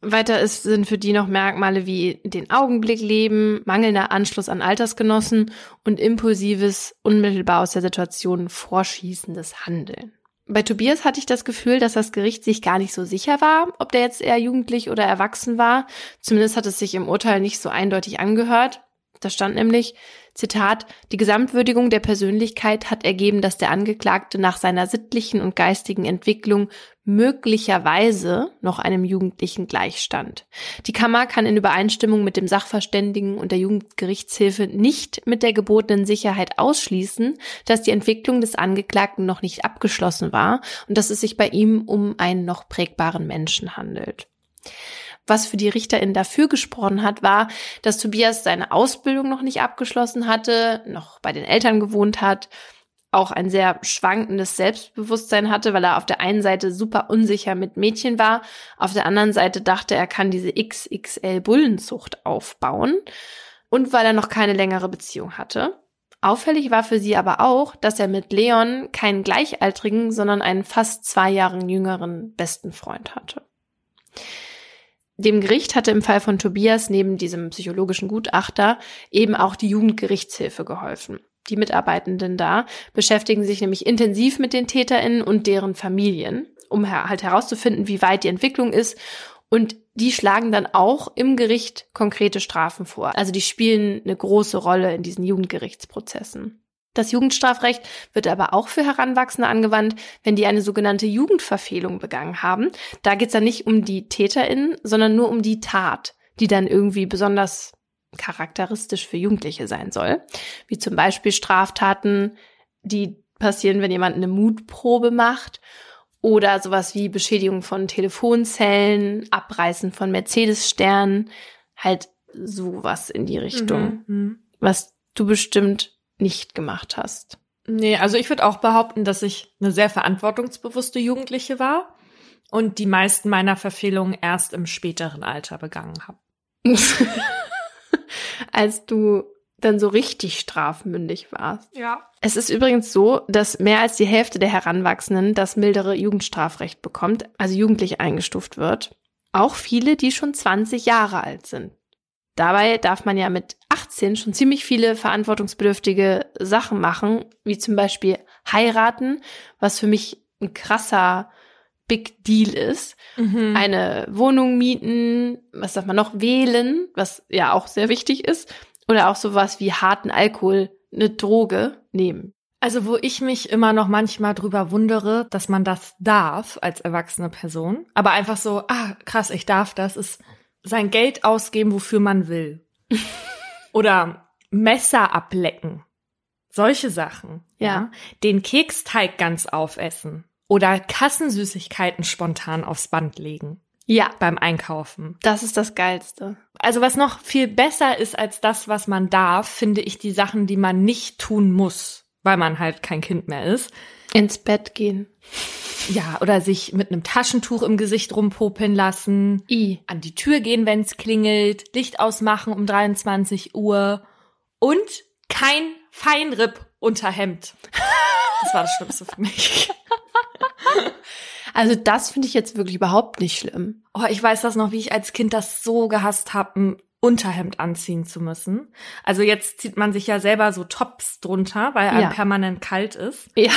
Weiter ist, sind für die noch Merkmale wie den Augenblick leben, mangelnder Anschluss an Altersgenossen und impulsives, unmittelbar aus der Situation vorschießendes Handeln. Bei Tobias hatte ich das Gefühl, dass das Gericht sich gar nicht so sicher war, ob der jetzt eher jugendlich oder erwachsen war. Zumindest hat es sich im Urteil nicht so eindeutig angehört. Da stand nämlich, Zitat, die Gesamtwürdigung der Persönlichkeit hat ergeben, dass der Angeklagte nach seiner sittlichen und geistigen Entwicklung möglicherweise noch einem Jugendlichen gleichstand. Die Kammer kann in Übereinstimmung mit dem Sachverständigen und der Jugendgerichtshilfe nicht mit der gebotenen Sicherheit ausschließen, dass die Entwicklung des Angeklagten noch nicht abgeschlossen war und dass es sich bei ihm um einen noch prägbaren Menschen handelt. Was für die Richterin dafür gesprochen hat, war, dass Tobias seine Ausbildung noch nicht abgeschlossen hatte, noch bei den Eltern gewohnt hat, auch ein sehr schwankendes Selbstbewusstsein hatte, weil er auf der einen Seite super unsicher mit Mädchen war, auf der anderen Seite dachte, er kann diese XXL Bullenzucht aufbauen und weil er noch keine längere Beziehung hatte. Auffällig war für sie aber auch, dass er mit Leon keinen gleichaltrigen, sondern einen fast zwei Jahren jüngeren besten Freund hatte. Dem Gericht hatte im Fall von Tobias neben diesem psychologischen Gutachter eben auch die Jugendgerichtshilfe geholfen. Die Mitarbeitenden da beschäftigen sich nämlich intensiv mit den TäterInnen und deren Familien, um halt herauszufinden, wie weit die Entwicklung ist. Und die schlagen dann auch im Gericht konkrete Strafen vor. Also die spielen eine große Rolle in diesen Jugendgerichtsprozessen. Das Jugendstrafrecht wird aber auch für Heranwachsende angewandt, wenn die eine sogenannte Jugendverfehlung begangen haben. Da geht es dann nicht um die TäterInnen, sondern nur um die Tat, die dann irgendwie besonders charakteristisch für Jugendliche sein soll. Wie zum Beispiel Straftaten, die passieren, wenn jemand eine Mutprobe macht oder sowas wie Beschädigung von Telefonzellen, Abreißen von Mercedes-Sternen, halt sowas in die Richtung, mhm. mhm. was du bestimmt nicht gemacht hast. Nee, also ich würde auch behaupten, dass ich eine sehr verantwortungsbewusste Jugendliche war und die meisten meiner Verfehlungen erst im späteren Alter begangen habe. Als du dann so richtig strafmündig warst. Ja. Es ist übrigens so, dass mehr als die Hälfte der Heranwachsenden das mildere Jugendstrafrecht bekommt, also jugendlich eingestuft wird. Auch viele, die schon 20 Jahre alt sind. Dabei darf man ja mit 18 schon ziemlich viele verantwortungsbedürftige Sachen machen, wie zum Beispiel heiraten, was für mich ein krasser Big Deal ist. Mhm. Eine Wohnung mieten, was darf man noch wählen, was ja auch sehr wichtig ist. Oder auch sowas wie harten Alkohol, eine Droge nehmen. Also wo ich mich immer noch manchmal drüber wundere, dass man das darf als erwachsene Person, aber einfach so, ah krass, ich darf das, ist sein Geld ausgeben, wofür man will. Oder Messer ablecken. Solche Sachen. Ja. ja. Den Keksteig ganz aufessen. Oder Kassensüßigkeiten spontan aufs Band legen. Ja. Beim Einkaufen. Das ist das Geilste. Also was noch viel besser ist als das, was man darf, finde ich die Sachen, die man nicht tun muss, weil man halt kein Kind mehr ist. Ins Bett gehen. Ja, oder sich mit einem Taschentuch im Gesicht rumpopeln lassen. I. An die Tür gehen, wenn's klingelt. Licht ausmachen um 23 Uhr. Und kein Feinripp-Unterhemd. Das war das Schlimmste für mich. Also das finde ich jetzt wirklich überhaupt nicht schlimm. Oh, ich weiß das noch, wie ich als Kind das so gehasst habe, ein Unterhemd anziehen zu müssen. Also jetzt zieht man sich ja selber so Tops drunter, weil einem ja. permanent kalt ist. Ja.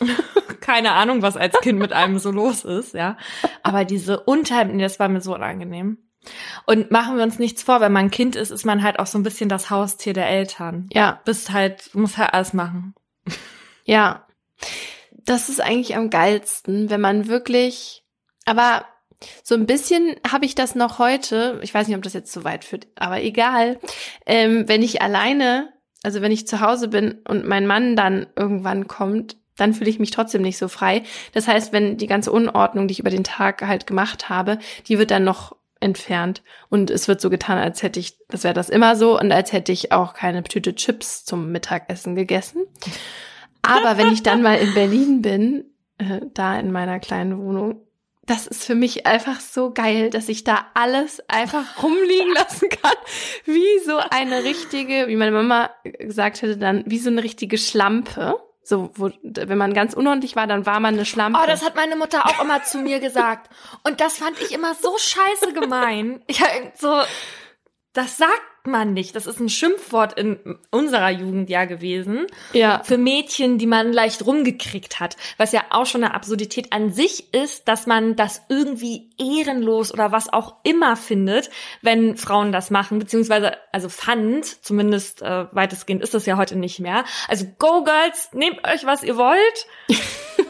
Keine Ahnung, was als Kind mit einem so los ist, ja. Aber diese Unterhemden, das war mir so unangenehm. Und machen wir uns nichts vor, wenn man ein Kind ist, ist man halt auch so ein bisschen das Haustier der Eltern. Ja. Bist halt, muss halt alles machen. Ja. Das ist eigentlich am geilsten, wenn man wirklich, aber so ein bisschen habe ich das noch heute, ich weiß nicht, ob das jetzt zu weit führt, aber egal, ähm, wenn ich alleine, also wenn ich zu Hause bin und mein Mann dann irgendwann kommt, dann fühle ich mich trotzdem nicht so frei. Das heißt, wenn die ganze Unordnung, die ich über den Tag halt gemacht habe, die wird dann noch entfernt und es wird so getan, als hätte ich, das wäre das immer so und als hätte ich auch keine Tüte Chips zum Mittagessen gegessen. Aber wenn ich dann mal in Berlin bin, äh, da in meiner kleinen Wohnung, das ist für mich einfach so geil, dass ich da alles einfach rumliegen lassen kann. Wie so eine richtige, wie meine Mama gesagt hätte, dann wie so eine richtige Schlampe. So, wo, wenn man ganz unordentlich war, dann war man eine Schlampe. Oh, das hat meine Mutter auch immer zu mir gesagt. Und das fand ich immer so scheiße gemein. Ich so, Das sagt man nicht. Das ist ein Schimpfwort in unserer Jugend ja gewesen. Ja. Für Mädchen, die man leicht rumgekriegt hat. Was ja auch schon eine Absurdität an sich ist, dass man das irgendwie ehrenlos oder was auch immer findet, wenn Frauen das machen. Beziehungsweise, also fand, zumindest äh, weitestgehend ist das ja heute nicht mehr. Also go Girls, nehmt euch, was ihr wollt.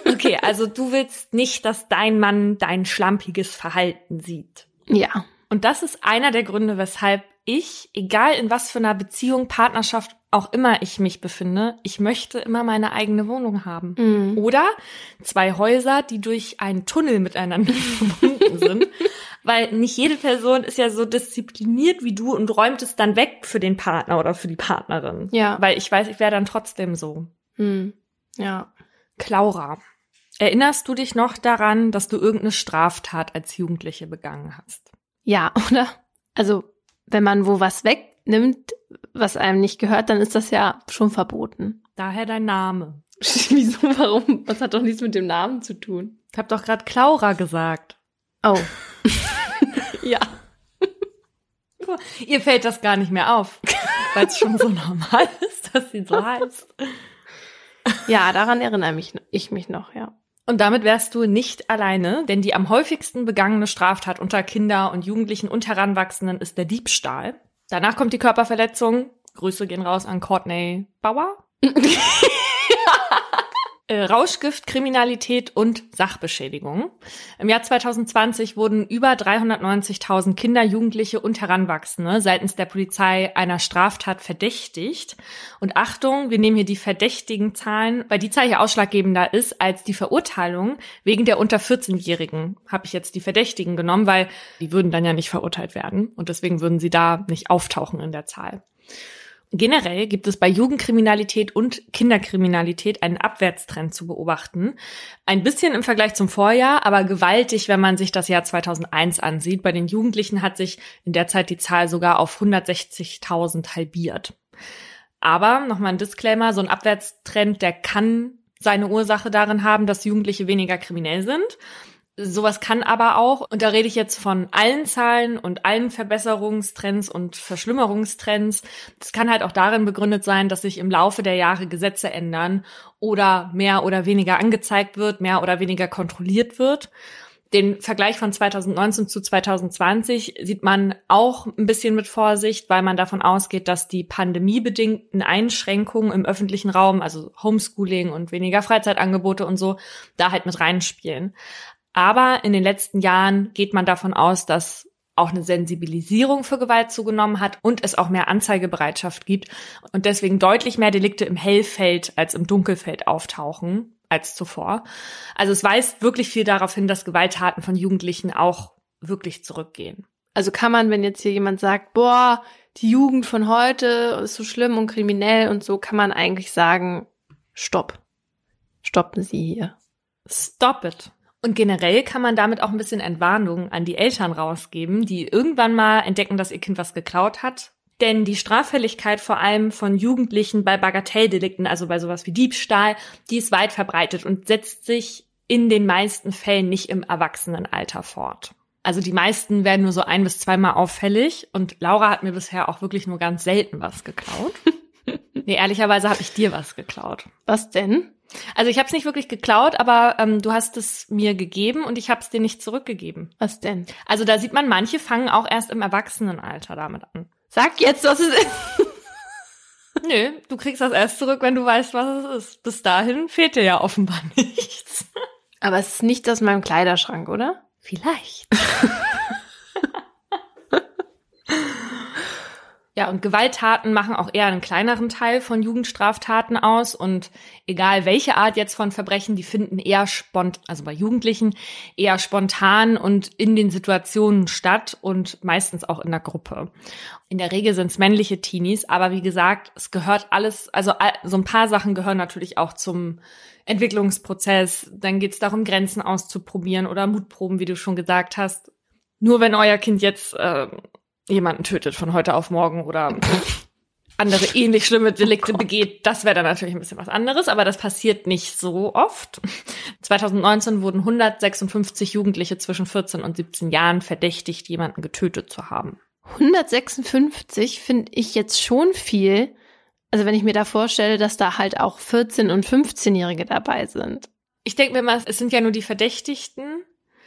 Okay, also du willst nicht, dass dein Mann dein schlampiges Verhalten sieht. Ja. Und das ist einer der Gründe, weshalb ich, egal in was für einer Beziehung, Partnerschaft auch immer ich mich befinde, ich möchte immer meine eigene Wohnung haben. Mhm. Oder zwei Häuser, die durch einen Tunnel miteinander verbunden sind. Weil nicht jede Person ist ja so diszipliniert wie du und räumt es dann weg für den Partner oder für die Partnerin. Ja. Weil ich weiß, ich wäre dann trotzdem so. Mhm. Ja. Klaura, erinnerst du dich noch daran, dass du irgendeine Straftat als Jugendliche begangen hast? Ja, oder? Also, wenn man wo was wegnimmt, was einem nicht gehört, dann ist das ja schon verboten. Daher dein Name. Wieso? Warum? Das hat doch nichts mit dem Namen zu tun. Ich hab doch gerade Klaura gesagt. Oh. ja. Ihr fällt das gar nicht mehr auf, weil es schon so normal ist, dass sie so heißt. Ja, daran erinnere mich, ich mich noch, ja. Und damit wärst du nicht alleine, denn die am häufigsten begangene Straftat unter Kinder und Jugendlichen und Heranwachsenden ist der Diebstahl. Danach kommt die Körperverletzung. Grüße gehen raus an Courtney Bauer. Äh, Rauschgift, Kriminalität und Sachbeschädigung. Im Jahr 2020 wurden über 390.000 Kinder, Jugendliche und Heranwachsende seitens der Polizei einer Straftat verdächtigt. Und Achtung, wir nehmen hier die verdächtigen Zahlen, weil die Zahl hier ausschlaggebender ist als die Verurteilung wegen der unter 14-Jährigen. Habe ich jetzt die Verdächtigen genommen, weil die würden dann ja nicht verurteilt werden und deswegen würden sie da nicht auftauchen in der Zahl. Generell gibt es bei Jugendkriminalität und Kinderkriminalität einen Abwärtstrend zu beobachten. Ein bisschen im Vergleich zum Vorjahr, aber gewaltig, wenn man sich das Jahr 2001 ansieht. Bei den Jugendlichen hat sich in der Zeit die Zahl sogar auf 160.000 halbiert. Aber nochmal ein Disclaimer, so ein Abwärtstrend, der kann seine Ursache darin haben, dass Jugendliche weniger kriminell sind. Sowas kann aber auch, und da rede ich jetzt von allen Zahlen und allen Verbesserungstrends und Verschlimmerungstrends, das kann halt auch darin begründet sein, dass sich im Laufe der Jahre Gesetze ändern oder mehr oder weniger angezeigt wird, mehr oder weniger kontrolliert wird. Den Vergleich von 2019 zu 2020 sieht man auch ein bisschen mit Vorsicht, weil man davon ausgeht, dass die pandemiebedingten Einschränkungen im öffentlichen Raum, also Homeschooling und weniger Freizeitangebote und so, da halt mit reinspielen. Aber in den letzten Jahren geht man davon aus, dass auch eine Sensibilisierung für Gewalt zugenommen hat und es auch mehr Anzeigebereitschaft gibt und deswegen deutlich mehr Delikte im Hellfeld als im Dunkelfeld auftauchen als zuvor. Also es weist wirklich viel darauf hin, dass Gewalttaten von Jugendlichen auch wirklich zurückgehen. Also kann man, wenn jetzt hier jemand sagt, boah, die Jugend von heute ist so schlimm und kriminell und so, kann man eigentlich sagen, stopp. Stoppen Sie hier. Stop it. Und generell kann man damit auch ein bisschen Entwarnung an die Eltern rausgeben, die irgendwann mal entdecken, dass ihr Kind was geklaut hat. Denn die Straffälligkeit vor allem von Jugendlichen bei Bagatelldelikten, also bei sowas wie Diebstahl, die ist weit verbreitet und setzt sich in den meisten Fällen nicht im Erwachsenenalter fort. Also die meisten werden nur so ein bis zweimal auffällig und Laura hat mir bisher auch wirklich nur ganz selten was geklaut. Nee, ehrlicherweise habe ich dir was geklaut. Was denn? Also ich habe es nicht wirklich geklaut, aber ähm, du hast es mir gegeben und ich habe es dir nicht zurückgegeben. Was denn? Also da sieht man, manche fangen auch erst im Erwachsenenalter damit an. Sag jetzt, was es ist. Nö, du kriegst das erst zurück, wenn du weißt, was es ist. Bis dahin fehlt dir ja offenbar nichts. Aber es ist nicht aus meinem Kleiderschrank, oder? Vielleicht. Ja, und Gewalttaten machen auch eher einen kleineren Teil von Jugendstraftaten aus. Und egal welche Art jetzt von Verbrechen, die finden eher spontan, also bei Jugendlichen, eher spontan und in den Situationen statt und meistens auch in der Gruppe. In der Regel sind es männliche Teenies, aber wie gesagt, es gehört alles, also so ein paar Sachen gehören natürlich auch zum Entwicklungsprozess. Dann geht es darum, Grenzen auszuprobieren oder Mutproben, wie du schon gesagt hast. Nur wenn euer Kind jetzt äh, jemanden tötet von heute auf morgen oder andere ähnlich schlimme Delikte oh begeht, das wäre dann natürlich ein bisschen was anderes, aber das passiert nicht so oft. 2019 wurden 156 Jugendliche zwischen 14 und 17 Jahren verdächtigt, jemanden getötet zu haben. 156 finde ich jetzt schon viel. Also wenn ich mir da vorstelle, dass da halt auch 14- und 15-Jährige dabei sind. Ich denke mir mal, es sind ja nur die Verdächtigten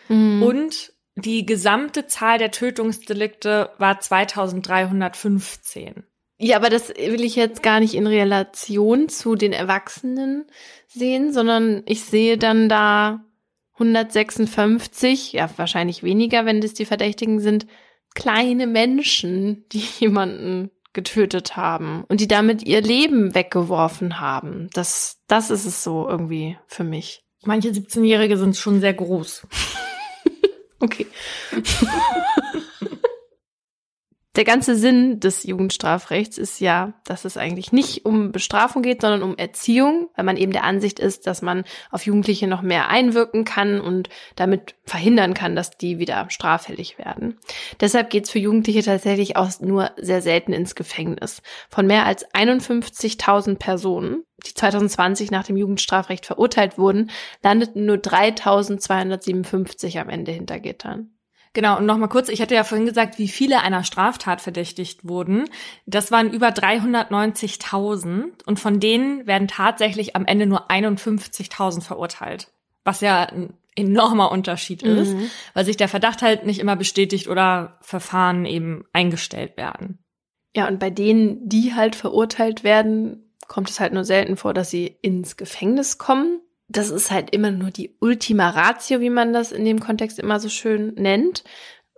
mhm. und die gesamte Zahl der Tötungsdelikte war 2315. Ja, aber das will ich jetzt gar nicht in Relation zu den Erwachsenen sehen, sondern ich sehe dann da 156, ja, wahrscheinlich weniger, wenn das die Verdächtigen sind, kleine Menschen, die jemanden getötet haben und die damit ihr Leben weggeworfen haben. Das, das ist es so irgendwie für mich. Manche 17-Jährige sind schon sehr groß. Okay. der ganze Sinn des Jugendstrafrechts ist ja, dass es eigentlich nicht um Bestrafung geht, sondern um Erziehung, weil man eben der Ansicht ist, dass man auf Jugendliche noch mehr einwirken kann und damit verhindern kann, dass die wieder straffällig werden. Deshalb geht es für Jugendliche tatsächlich auch nur sehr selten ins Gefängnis. Von mehr als 51.000 Personen, die 2020 nach dem Jugendstrafrecht verurteilt wurden, landeten nur 3.257 am Ende hinter Gittern. Genau, und nochmal kurz, ich hatte ja vorhin gesagt, wie viele einer Straftat verdächtigt wurden. Das waren über 390.000 und von denen werden tatsächlich am Ende nur 51.000 verurteilt. Was ja ein enormer Unterschied mhm. ist, weil sich der Verdacht halt nicht immer bestätigt oder Verfahren eben eingestellt werden. Ja, und bei denen, die halt verurteilt werden, kommt es halt nur selten vor, dass sie ins Gefängnis kommen das ist halt immer nur die Ultima Ratio, wie man das in dem Kontext immer so schön nennt.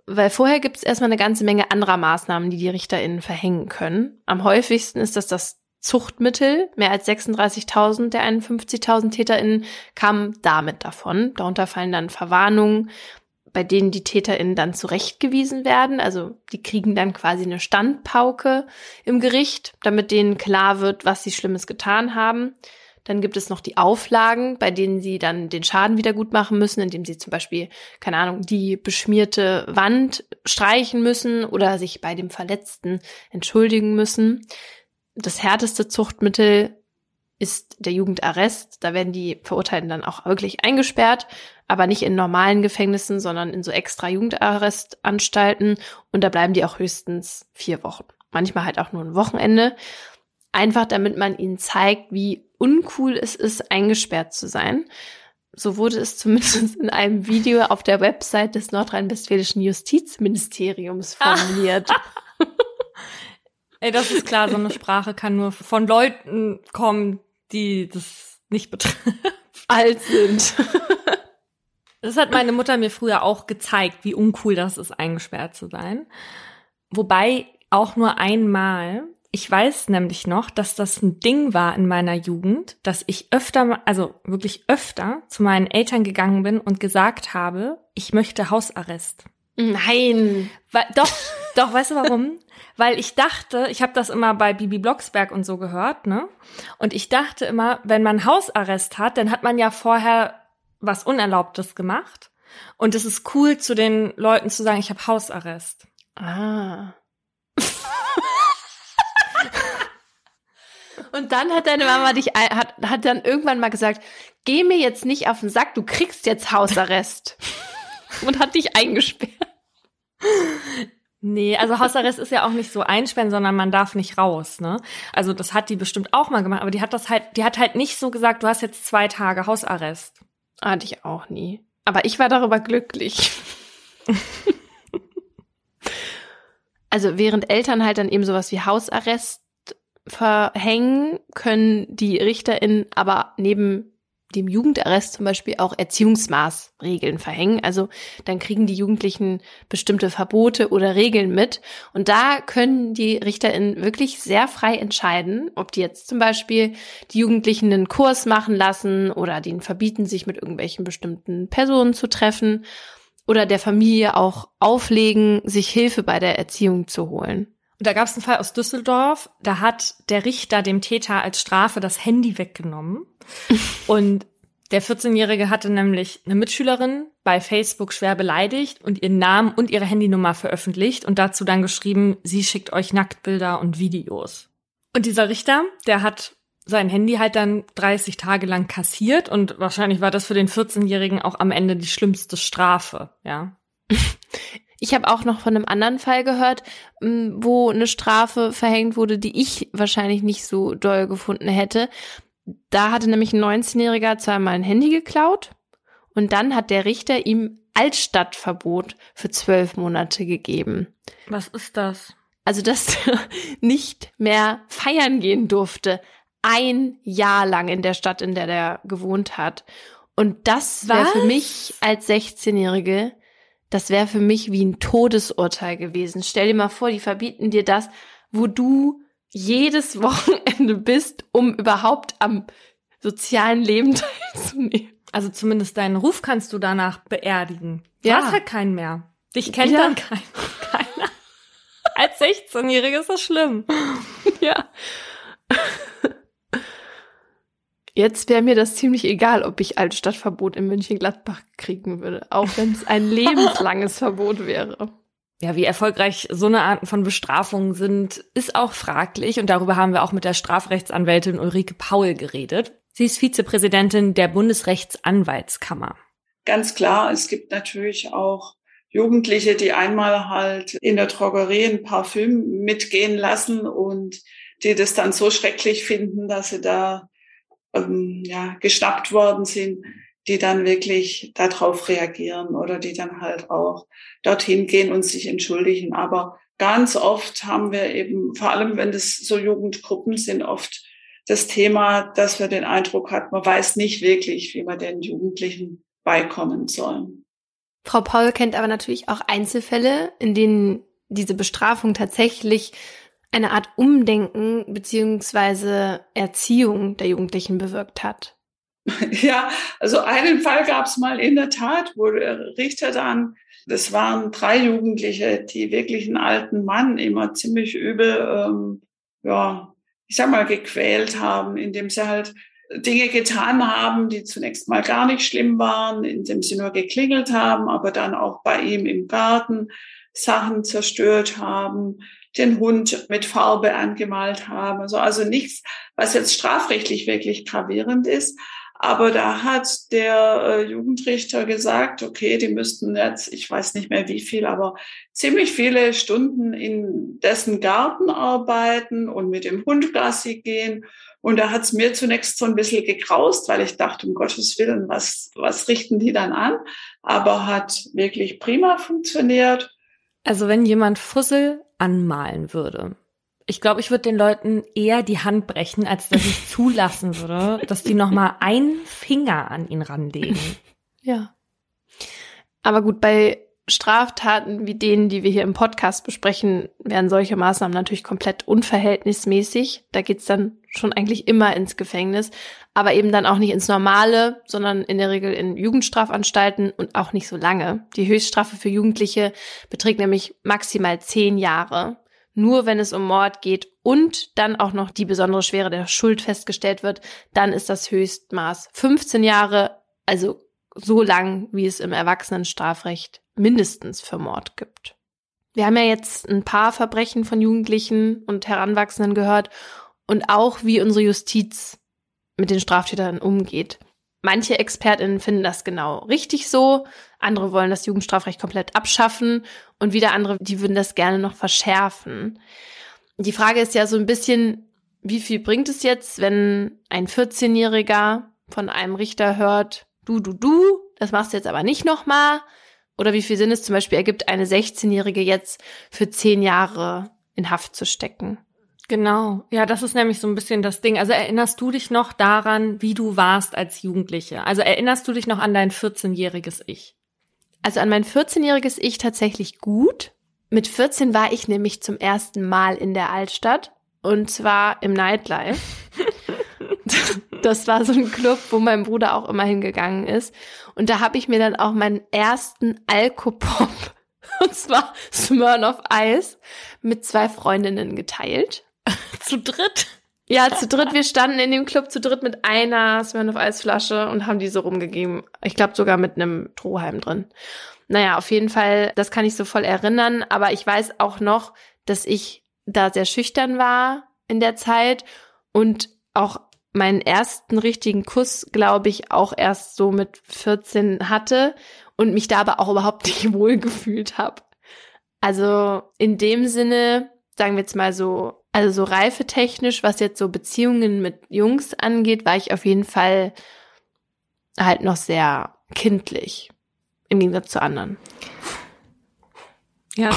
Weil vorher gibt es erstmal eine ganze Menge anderer Maßnahmen, die die RichterInnen verhängen können. Am häufigsten ist das das Zuchtmittel. Mehr als 36.000 der 51.000 TäterInnen kamen damit davon. Darunter fallen dann Verwarnungen, bei denen die TäterInnen dann zurechtgewiesen werden. Also die kriegen dann quasi eine Standpauke im Gericht, damit denen klar wird, was sie Schlimmes getan haben. Dann gibt es noch die Auflagen, bei denen sie dann den Schaden wieder gut machen müssen, indem sie zum Beispiel, keine Ahnung, die beschmierte Wand streichen müssen oder sich bei dem Verletzten entschuldigen müssen. Das härteste Zuchtmittel ist der Jugendarrest. Da werden die Verurteilten dann auch wirklich eingesperrt, aber nicht in normalen Gefängnissen, sondern in so extra Jugendarrestanstalten. Und da bleiben die auch höchstens vier Wochen. Manchmal halt auch nur ein Wochenende. Einfach damit man ihnen zeigt, wie uncool es ist, eingesperrt zu sein. So wurde es zumindest in einem Video auf der Website des nordrhein-westfälischen Justizministeriums formuliert. Ey, das ist klar, so eine Sprache kann nur von Leuten kommen, die das nicht betrifft. Alt sind. Das hat meine Mutter mir früher auch gezeigt, wie uncool das ist, eingesperrt zu sein. Wobei auch nur einmal ich weiß nämlich noch, dass das ein Ding war in meiner Jugend, dass ich öfter, also wirklich öfter zu meinen Eltern gegangen bin und gesagt habe, ich möchte Hausarrest. Nein. Weil, doch, doch, weißt du warum? Weil ich dachte, ich habe das immer bei Bibi Blocksberg und so gehört, ne? Und ich dachte immer, wenn man Hausarrest hat, dann hat man ja vorher was Unerlaubtes gemacht. Und es ist cool, zu den Leuten zu sagen, ich habe Hausarrest. Ah. Und dann hat deine Mama dich, hat, hat dann irgendwann mal gesagt, geh mir jetzt nicht auf den Sack, du kriegst jetzt Hausarrest. Und hat dich eingesperrt. Nee, also Hausarrest ist ja auch nicht so einsperren, sondern man darf nicht raus, ne? Also das hat die bestimmt auch mal gemacht, aber die hat das halt, die hat halt nicht so gesagt, du hast jetzt zwei Tage Hausarrest. Hatte ich auch nie. Aber ich war darüber glücklich. also während Eltern halt dann eben sowas wie Hausarrest verhängen, können die RichterInnen aber neben dem Jugendarrest zum Beispiel auch Erziehungsmaßregeln verhängen. Also dann kriegen die Jugendlichen bestimmte Verbote oder Regeln mit. Und da können die RichterInnen wirklich sehr frei entscheiden, ob die jetzt zum Beispiel die Jugendlichen einen Kurs machen lassen oder denen verbieten, sich mit irgendwelchen bestimmten Personen zu treffen oder der Familie auch auflegen, sich Hilfe bei der Erziehung zu holen da gab es einen Fall aus Düsseldorf, da hat der Richter dem Täter als Strafe das Handy weggenommen. und der 14-Jährige hatte nämlich eine Mitschülerin bei Facebook schwer beleidigt und ihren Namen und ihre Handynummer veröffentlicht und dazu dann geschrieben, sie schickt euch Nacktbilder und Videos. Und dieser Richter, der hat sein Handy halt dann 30 Tage lang kassiert und wahrscheinlich war das für den 14-Jährigen auch am Ende die schlimmste Strafe, ja. Ich habe auch noch von einem anderen Fall gehört, wo eine Strafe verhängt wurde, die ich wahrscheinlich nicht so doll gefunden hätte. Da hatte nämlich ein 19-Jähriger zweimal ein Handy geklaut und dann hat der Richter ihm Altstadtverbot für zwölf Monate gegeben. Was ist das? Also, dass er nicht mehr feiern gehen durfte. Ein Jahr lang in der Stadt, in der der gewohnt hat. Und das wäre für mich als 16-Jährige, das wäre für mich wie ein Todesurteil gewesen. Stell dir mal vor, die verbieten dir das, wo du jedes Wochenende bist, um überhaupt am sozialen Leben teilzunehmen. Also zumindest deinen Ruf kannst du danach beerdigen. Du ja. hast halt keinen mehr. Dich kennt ja. dann kein, keiner. Als 16-Jährige ist das schlimm. Ja. Jetzt wäre mir das ziemlich egal, ob ich Altstadtverbot in München-Gladbach kriegen würde, auch wenn es ein lebenslanges Verbot wäre. Ja, wie erfolgreich so eine Art von Bestrafungen sind, ist auch fraglich und darüber haben wir auch mit der Strafrechtsanwältin Ulrike Paul geredet. Sie ist Vizepräsidentin der Bundesrechtsanwaltskammer. Ganz klar, es gibt natürlich auch Jugendliche, die einmal halt in der Drogerie ein Parfüm mitgehen lassen und die das dann so schrecklich finden, dass sie da ähm, ja, geschnappt worden sind, die dann wirklich darauf reagieren oder die dann halt auch dorthin gehen und sich entschuldigen. Aber ganz oft haben wir eben, vor allem wenn das so Jugendgruppen sind, oft das Thema, dass wir den Eindruck hat, man weiß nicht wirklich, wie man den Jugendlichen beikommen soll. Frau Paul kennt aber natürlich auch Einzelfälle, in denen diese Bestrafung tatsächlich eine Art Umdenken beziehungsweise Erziehung der Jugendlichen bewirkt hat. Ja, also einen Fall gab es mal in der Tat, wo der Richter dann, das waren drei Jugendliche, die wirklich einen alten Mann immer ziemlich übel, ähm, ja, ich sag mal, gequält haben, indem sie halt Dinge getan haben, die zunächst mal gar nicht schlimm waren, indem sie nur geklingelt haben, aber dann auch bei ihm im Garten Sachen zerstört haben, den Hund mit Farbe angemalt haben. Also, also nichts, was jetzt strafrechtlich wirklich gravierend ist. Aber da hat der äh, Jugendrichter gesagt, okay, die müssten jetzt, ich weiß nicht mehr wie viel, aber ziemlich viele Stunden in dessen Garten arbeiten und mit dem Hund Gassi gehen. Und da hat es mir zunächst so ein bisschen gekraust, weil ich dachte, um Gottes Willen, was, was richten die dann an? Aber hat wirklich prima funktioniert. Also wenn jemand Fussel anmalen würde, ich glaube, ich würde den Leuten eher die Hand brechen, als dass ich zulassen würde, dass die noch mal einen Finger an ihn ranlegen. Ja. Aber gut, bei Straftaten wie denen, die wir hier im Podcast besprechen, wären solche Maßnahmen natürlich komplett unverhältnismäßig. Da geht's dann schon eigentlich immer ins Gefängnis, aber eben dann auch nicht ins Normale, sondern in der Regel in Jugendstrafanstalten und auch nicht so lange. Die Höchststrafe für Jugendliche beträgt nämlich maximal zehn Jahre nur wenn es um Mord geht und dann auch noch die besondere Schwere der Schuld festgestellt wird, dann ist das Höchstmaß 15 Jahre, also so lang, wie es im Erwachsenenstrafrecht mindestens für Mord gibt. Wir haben ja jetzt ein paar Verbrechen von Jugendlichen und Heranwachsenden gehört und auch, wie unsere Justiz mit den Straftätern umgeht. Manche ExpertInnen finden das genau richtig so, andere wollen das Jugendstrafrecht komplett abschaffen und wieder andere, die würden das gerne noch verschärfen. Die Frage ist ja so ein bisschen, wie viel bringt es jetzt, wenn ein 14-Jähriger von einem Richter hört, du, du, du, das machst du jetzt aber nicht nochmal? Oder wie viel Sinn es zum Beispiel ergibt, eine 16-Jährige jetzt für zehn Jahre in Haft zu stecken? Genau. Ja, das ist nämlich so ein bisschen das Ding. Also erinnerst du dich noch daran, wie du warst als Jugendliche? Also erinnerst du dich noch an dein 14-jähriges Ich? Also an mein 14-jähriges Ich tatsächlich gut. Mit 14 war ich nämlich zum ersten Mal in der Altstadt und zwar im Nightlife. das war so ein Club, wo mein Bruder auch immer hingegangen ist. Und da habe ich mir dann auch meinen ersten Alkopop, und zwar Smirnoff Ice, mit zwei Freundinnen geteilt. zu dritt? Ja, zu dritt. Wir standen in dem Club zu dritt mit einer Smirnoff Eisflasche und haben diese rumgegeben. Ich glaube sogar mit einem Strohhalm drin. Naja, auf jeden Fall, das kann ich so voll erinnern. Aber ich weiß auch noch, dass ich da sehr schüchtern war in der Zeit und auch meinen ersten richtigen Kuss, glaube ich, auch erst so mit 14 hatte und mich da aber auch überhaupt nicht wohl gefühlt habe. Also in dem Sinne, sagen wir jetzt mal so, also so reifetechnisch, was jetzt so Beziehungen mit Jungs angeht, war ich auf jeden Fall halt noch sehr kindlich. Im Gegensatz zu anderen. Ja.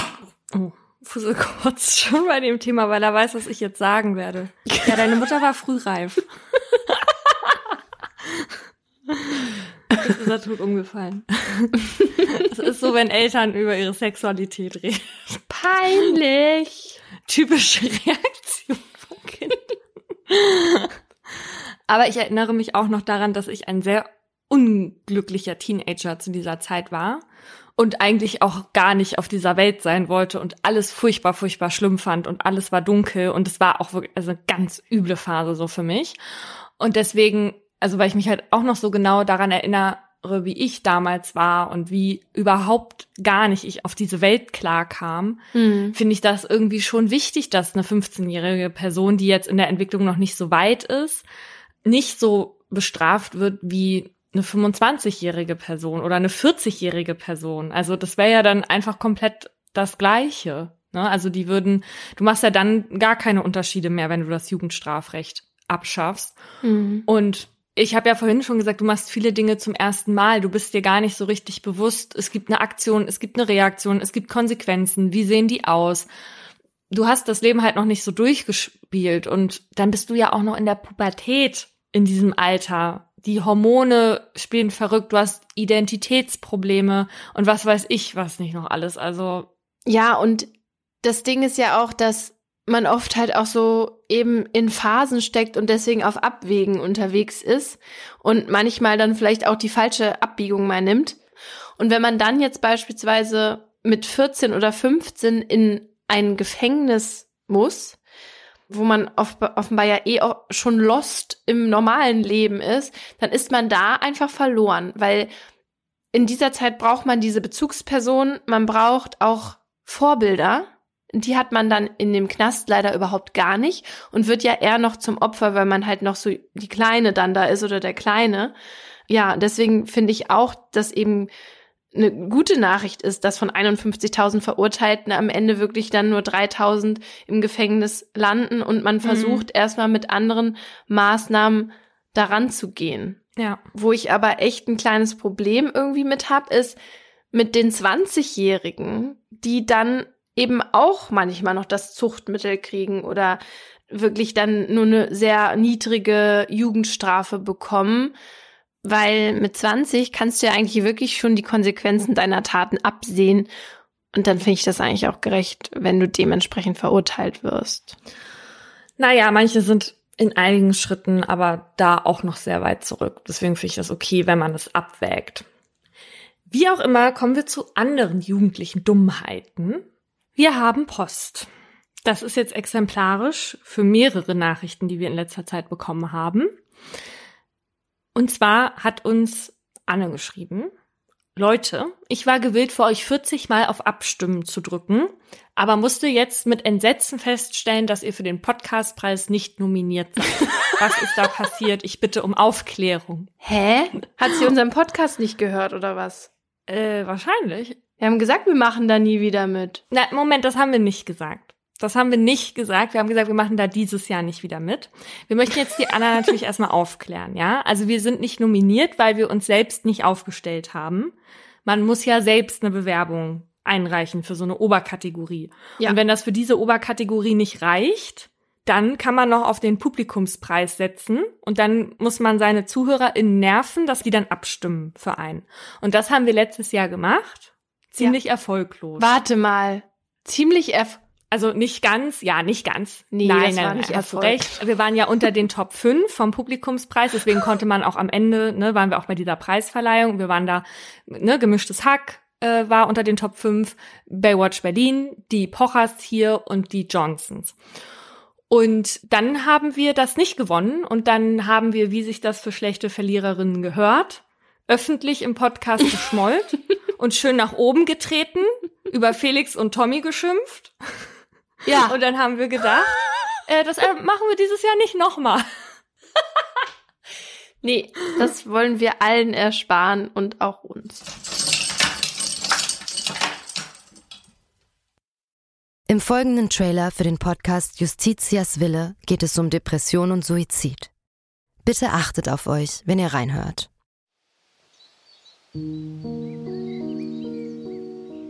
Oh. Fussel kurz schon bei dem Thema, weil er weiß, was ich jetzt sagen werde. Ja, deine Mutter war frühreif. ist er tot umgefallen. Es ist so, wenn Eltern über ihre Sexualität reden. Peinlich. Typische Reaktion von Kindern. Aber ich erinnere mich auch noch daran, dass ich ein sehr unglücklicher Teenager zu dieser Zeit war und eigentlich auch gar nicht auf dieser Welt sein wollte und alles furchtbar, furchtbar schlimm fand und alles war dunkel und es war auch wirklich also eine ganz üble Phase so für mich. Und deswegen, also weil ich mich halt auch noch so genau daran erinnere, wie ich damals war und wie überhaupt gar nicht ich auf diese Welt klar kam, mhm. finde ich das irgendwie schon wichtig, dass eine 15-jährige Person, die jetzt in der Entwicklung noch nicht so weit ist, nicht so bestraft wird wie eine 25-jährige Person oder eine 40-jährige Person. Also das wäre ja dann einfach komplett das Gleiche. Ne? Also die würden, du machst ja dann gar keine Unterschiede mehr, wenn du das Jugendstrafrecht abschaffst. Mhm. Und ich habe ja vorhin schon gesagt, du machst viele Dinge zum ersten Mal. Du bist dir gar nicht so richtig bewusst. Es gibt eine Aktion, es gibt eine Reaktion, es gibt Konsequenzen. Wie sehen die aus? Du hast das Leben halt noch nicht so durchgespielt und dann bist du ja auch noch in der Pubertät in diesem Alter die Hormone spielen verrückt, du hast Identitätsprobleme und was weiß ich, was nicht noch alles. Also. Ja, und das Ding ist ja auch, dass man oft halt auch so eben in Phasen steckt und deswegen auf Abwägen unterwegs ist und manchmal dann vielleicht auch die falsche Abbiegung mal nimmt. Und wenn man dann jetzt beispielsweise mit 14 oder 15 in ein Gefängnis muss, wo man offenbar ja eh auch schon lost im normalen Leben ist, dann ist man da einfach verloren, weil in dieser Zeit braucht man diese Bezugsperson, man braucht auch Vorbilder. Die hat man dann in dem Knast leider überhaupt gar nicht und wird ja eher noch zum Opfer, weil man halt noch so die Kleine dann da ist oder der Kleine. Ja, deswegen finde ich auch, dass eben eine gute Nachricht ist, dass von 51.000 Verurteilten am Ende wirklich dann nur 3.000 im Gefängnis landen und man mhm. versucht mhm. erstmal mit anderen Maßnahmen daran zu gehen. Ja. Wo ich aber echt ein kleines Problem irgendwie mit hab, ist mit den 20-Jährigen, die dann eben auch manchmal noch das Zuchtmittel kriegen oder wirklich dann nur eine sehr niedrige Jugendstrafe bekommen weil mit 20 kannst du ja eigentlich wirklich schon die Konsequenzen deiner Taten absehen. Und dann finde ich das eigentlich auch gerecht, wenn du dementsprechend verurteilt wirst. Naja, manche sind in einigen Schritten aber da auch noch sehr weit zurück. Deswegen finde ich das okay, wenn man das abwägt. Wie auch immer, kommen wir zu anderen jugendlichen Dummheiten. Wir haben Post. Das ist jetzt exemplarisch für mehrere Nachrichten, die wir in letzter Zeit bekommen haben. Und zwar hat uns Anne geschrieben, Leute, ich war gewillt, für euch 40 Mal auf Abstimmen zu drücken, aber musste jetzt mit Entsetzen feststellen, dass ihr für den Podcastpreis nicht nominiert seid. Was ist da passiert? Ich bitte um Aufklärung. Hä? Hat sie unseren Podcast nicht gehört oder was? Äh, wahrscheinlich. Wir haben gesagt, wir machen da nie wieder mit. Na, Moment, das haben wir nicht gesagt. Das haben wir nicht gesagt. Wir haben gesagt, wir machen da dieses Jahr nicht wieder mit. Wir möchten jetzt die Anna natürlich erstmal aufklären, ja? Also wir sind nicht nominiert, weil wir uns selbst nicht aufgestellt haben. Man muss ja selbst eine Bewerbung einreichen für so eine Oberkategorie. Ja. Und wenn das für diese Oberkategorie nicht reicht, dann kann man noch auf den Publikumspreis setzen und dann muss man seine ZuhörerInnen nerven, dass die dann abstimmen für einen. Und das haben wir letztes Jahr gemacht. Ziemlich ja. erfolglos. Warte mal. Ziemlich erfolglos. Also nicht ganz, ja, nicht ganz. Nee, nein, das nein, war nicht hast du recht. Wir waren ja unter den Top 5 vom Publikumspreis, deswegen konnte man auch am Ende, ne, waren wir auch bei dieser Preisverleihung, wir waren da, ne, gemischtes Hack äh, war unter den Top 5, Baywatch Berlin, die Pochers hier und die Johnsons. Und dann haben wir das nicht gewonnen und dann haben wir, wie sich das für schlechte Verliererinnen gehört, öffentlich im Podcast geschmollt und schön nach oben getreten, über Felix und Tommy geschimpft. Ja. Und dann haben wir gedacht, äh, das äh, machen wir dieses Jahr nicht nochmal. nee, das wollen wir allen ersparen und auch uns. Im folgenden Trailer für den Podcast Justitias Wille geht es um Depression und Suizid. Bitte achtet auf euch, wenn ihr reinhört.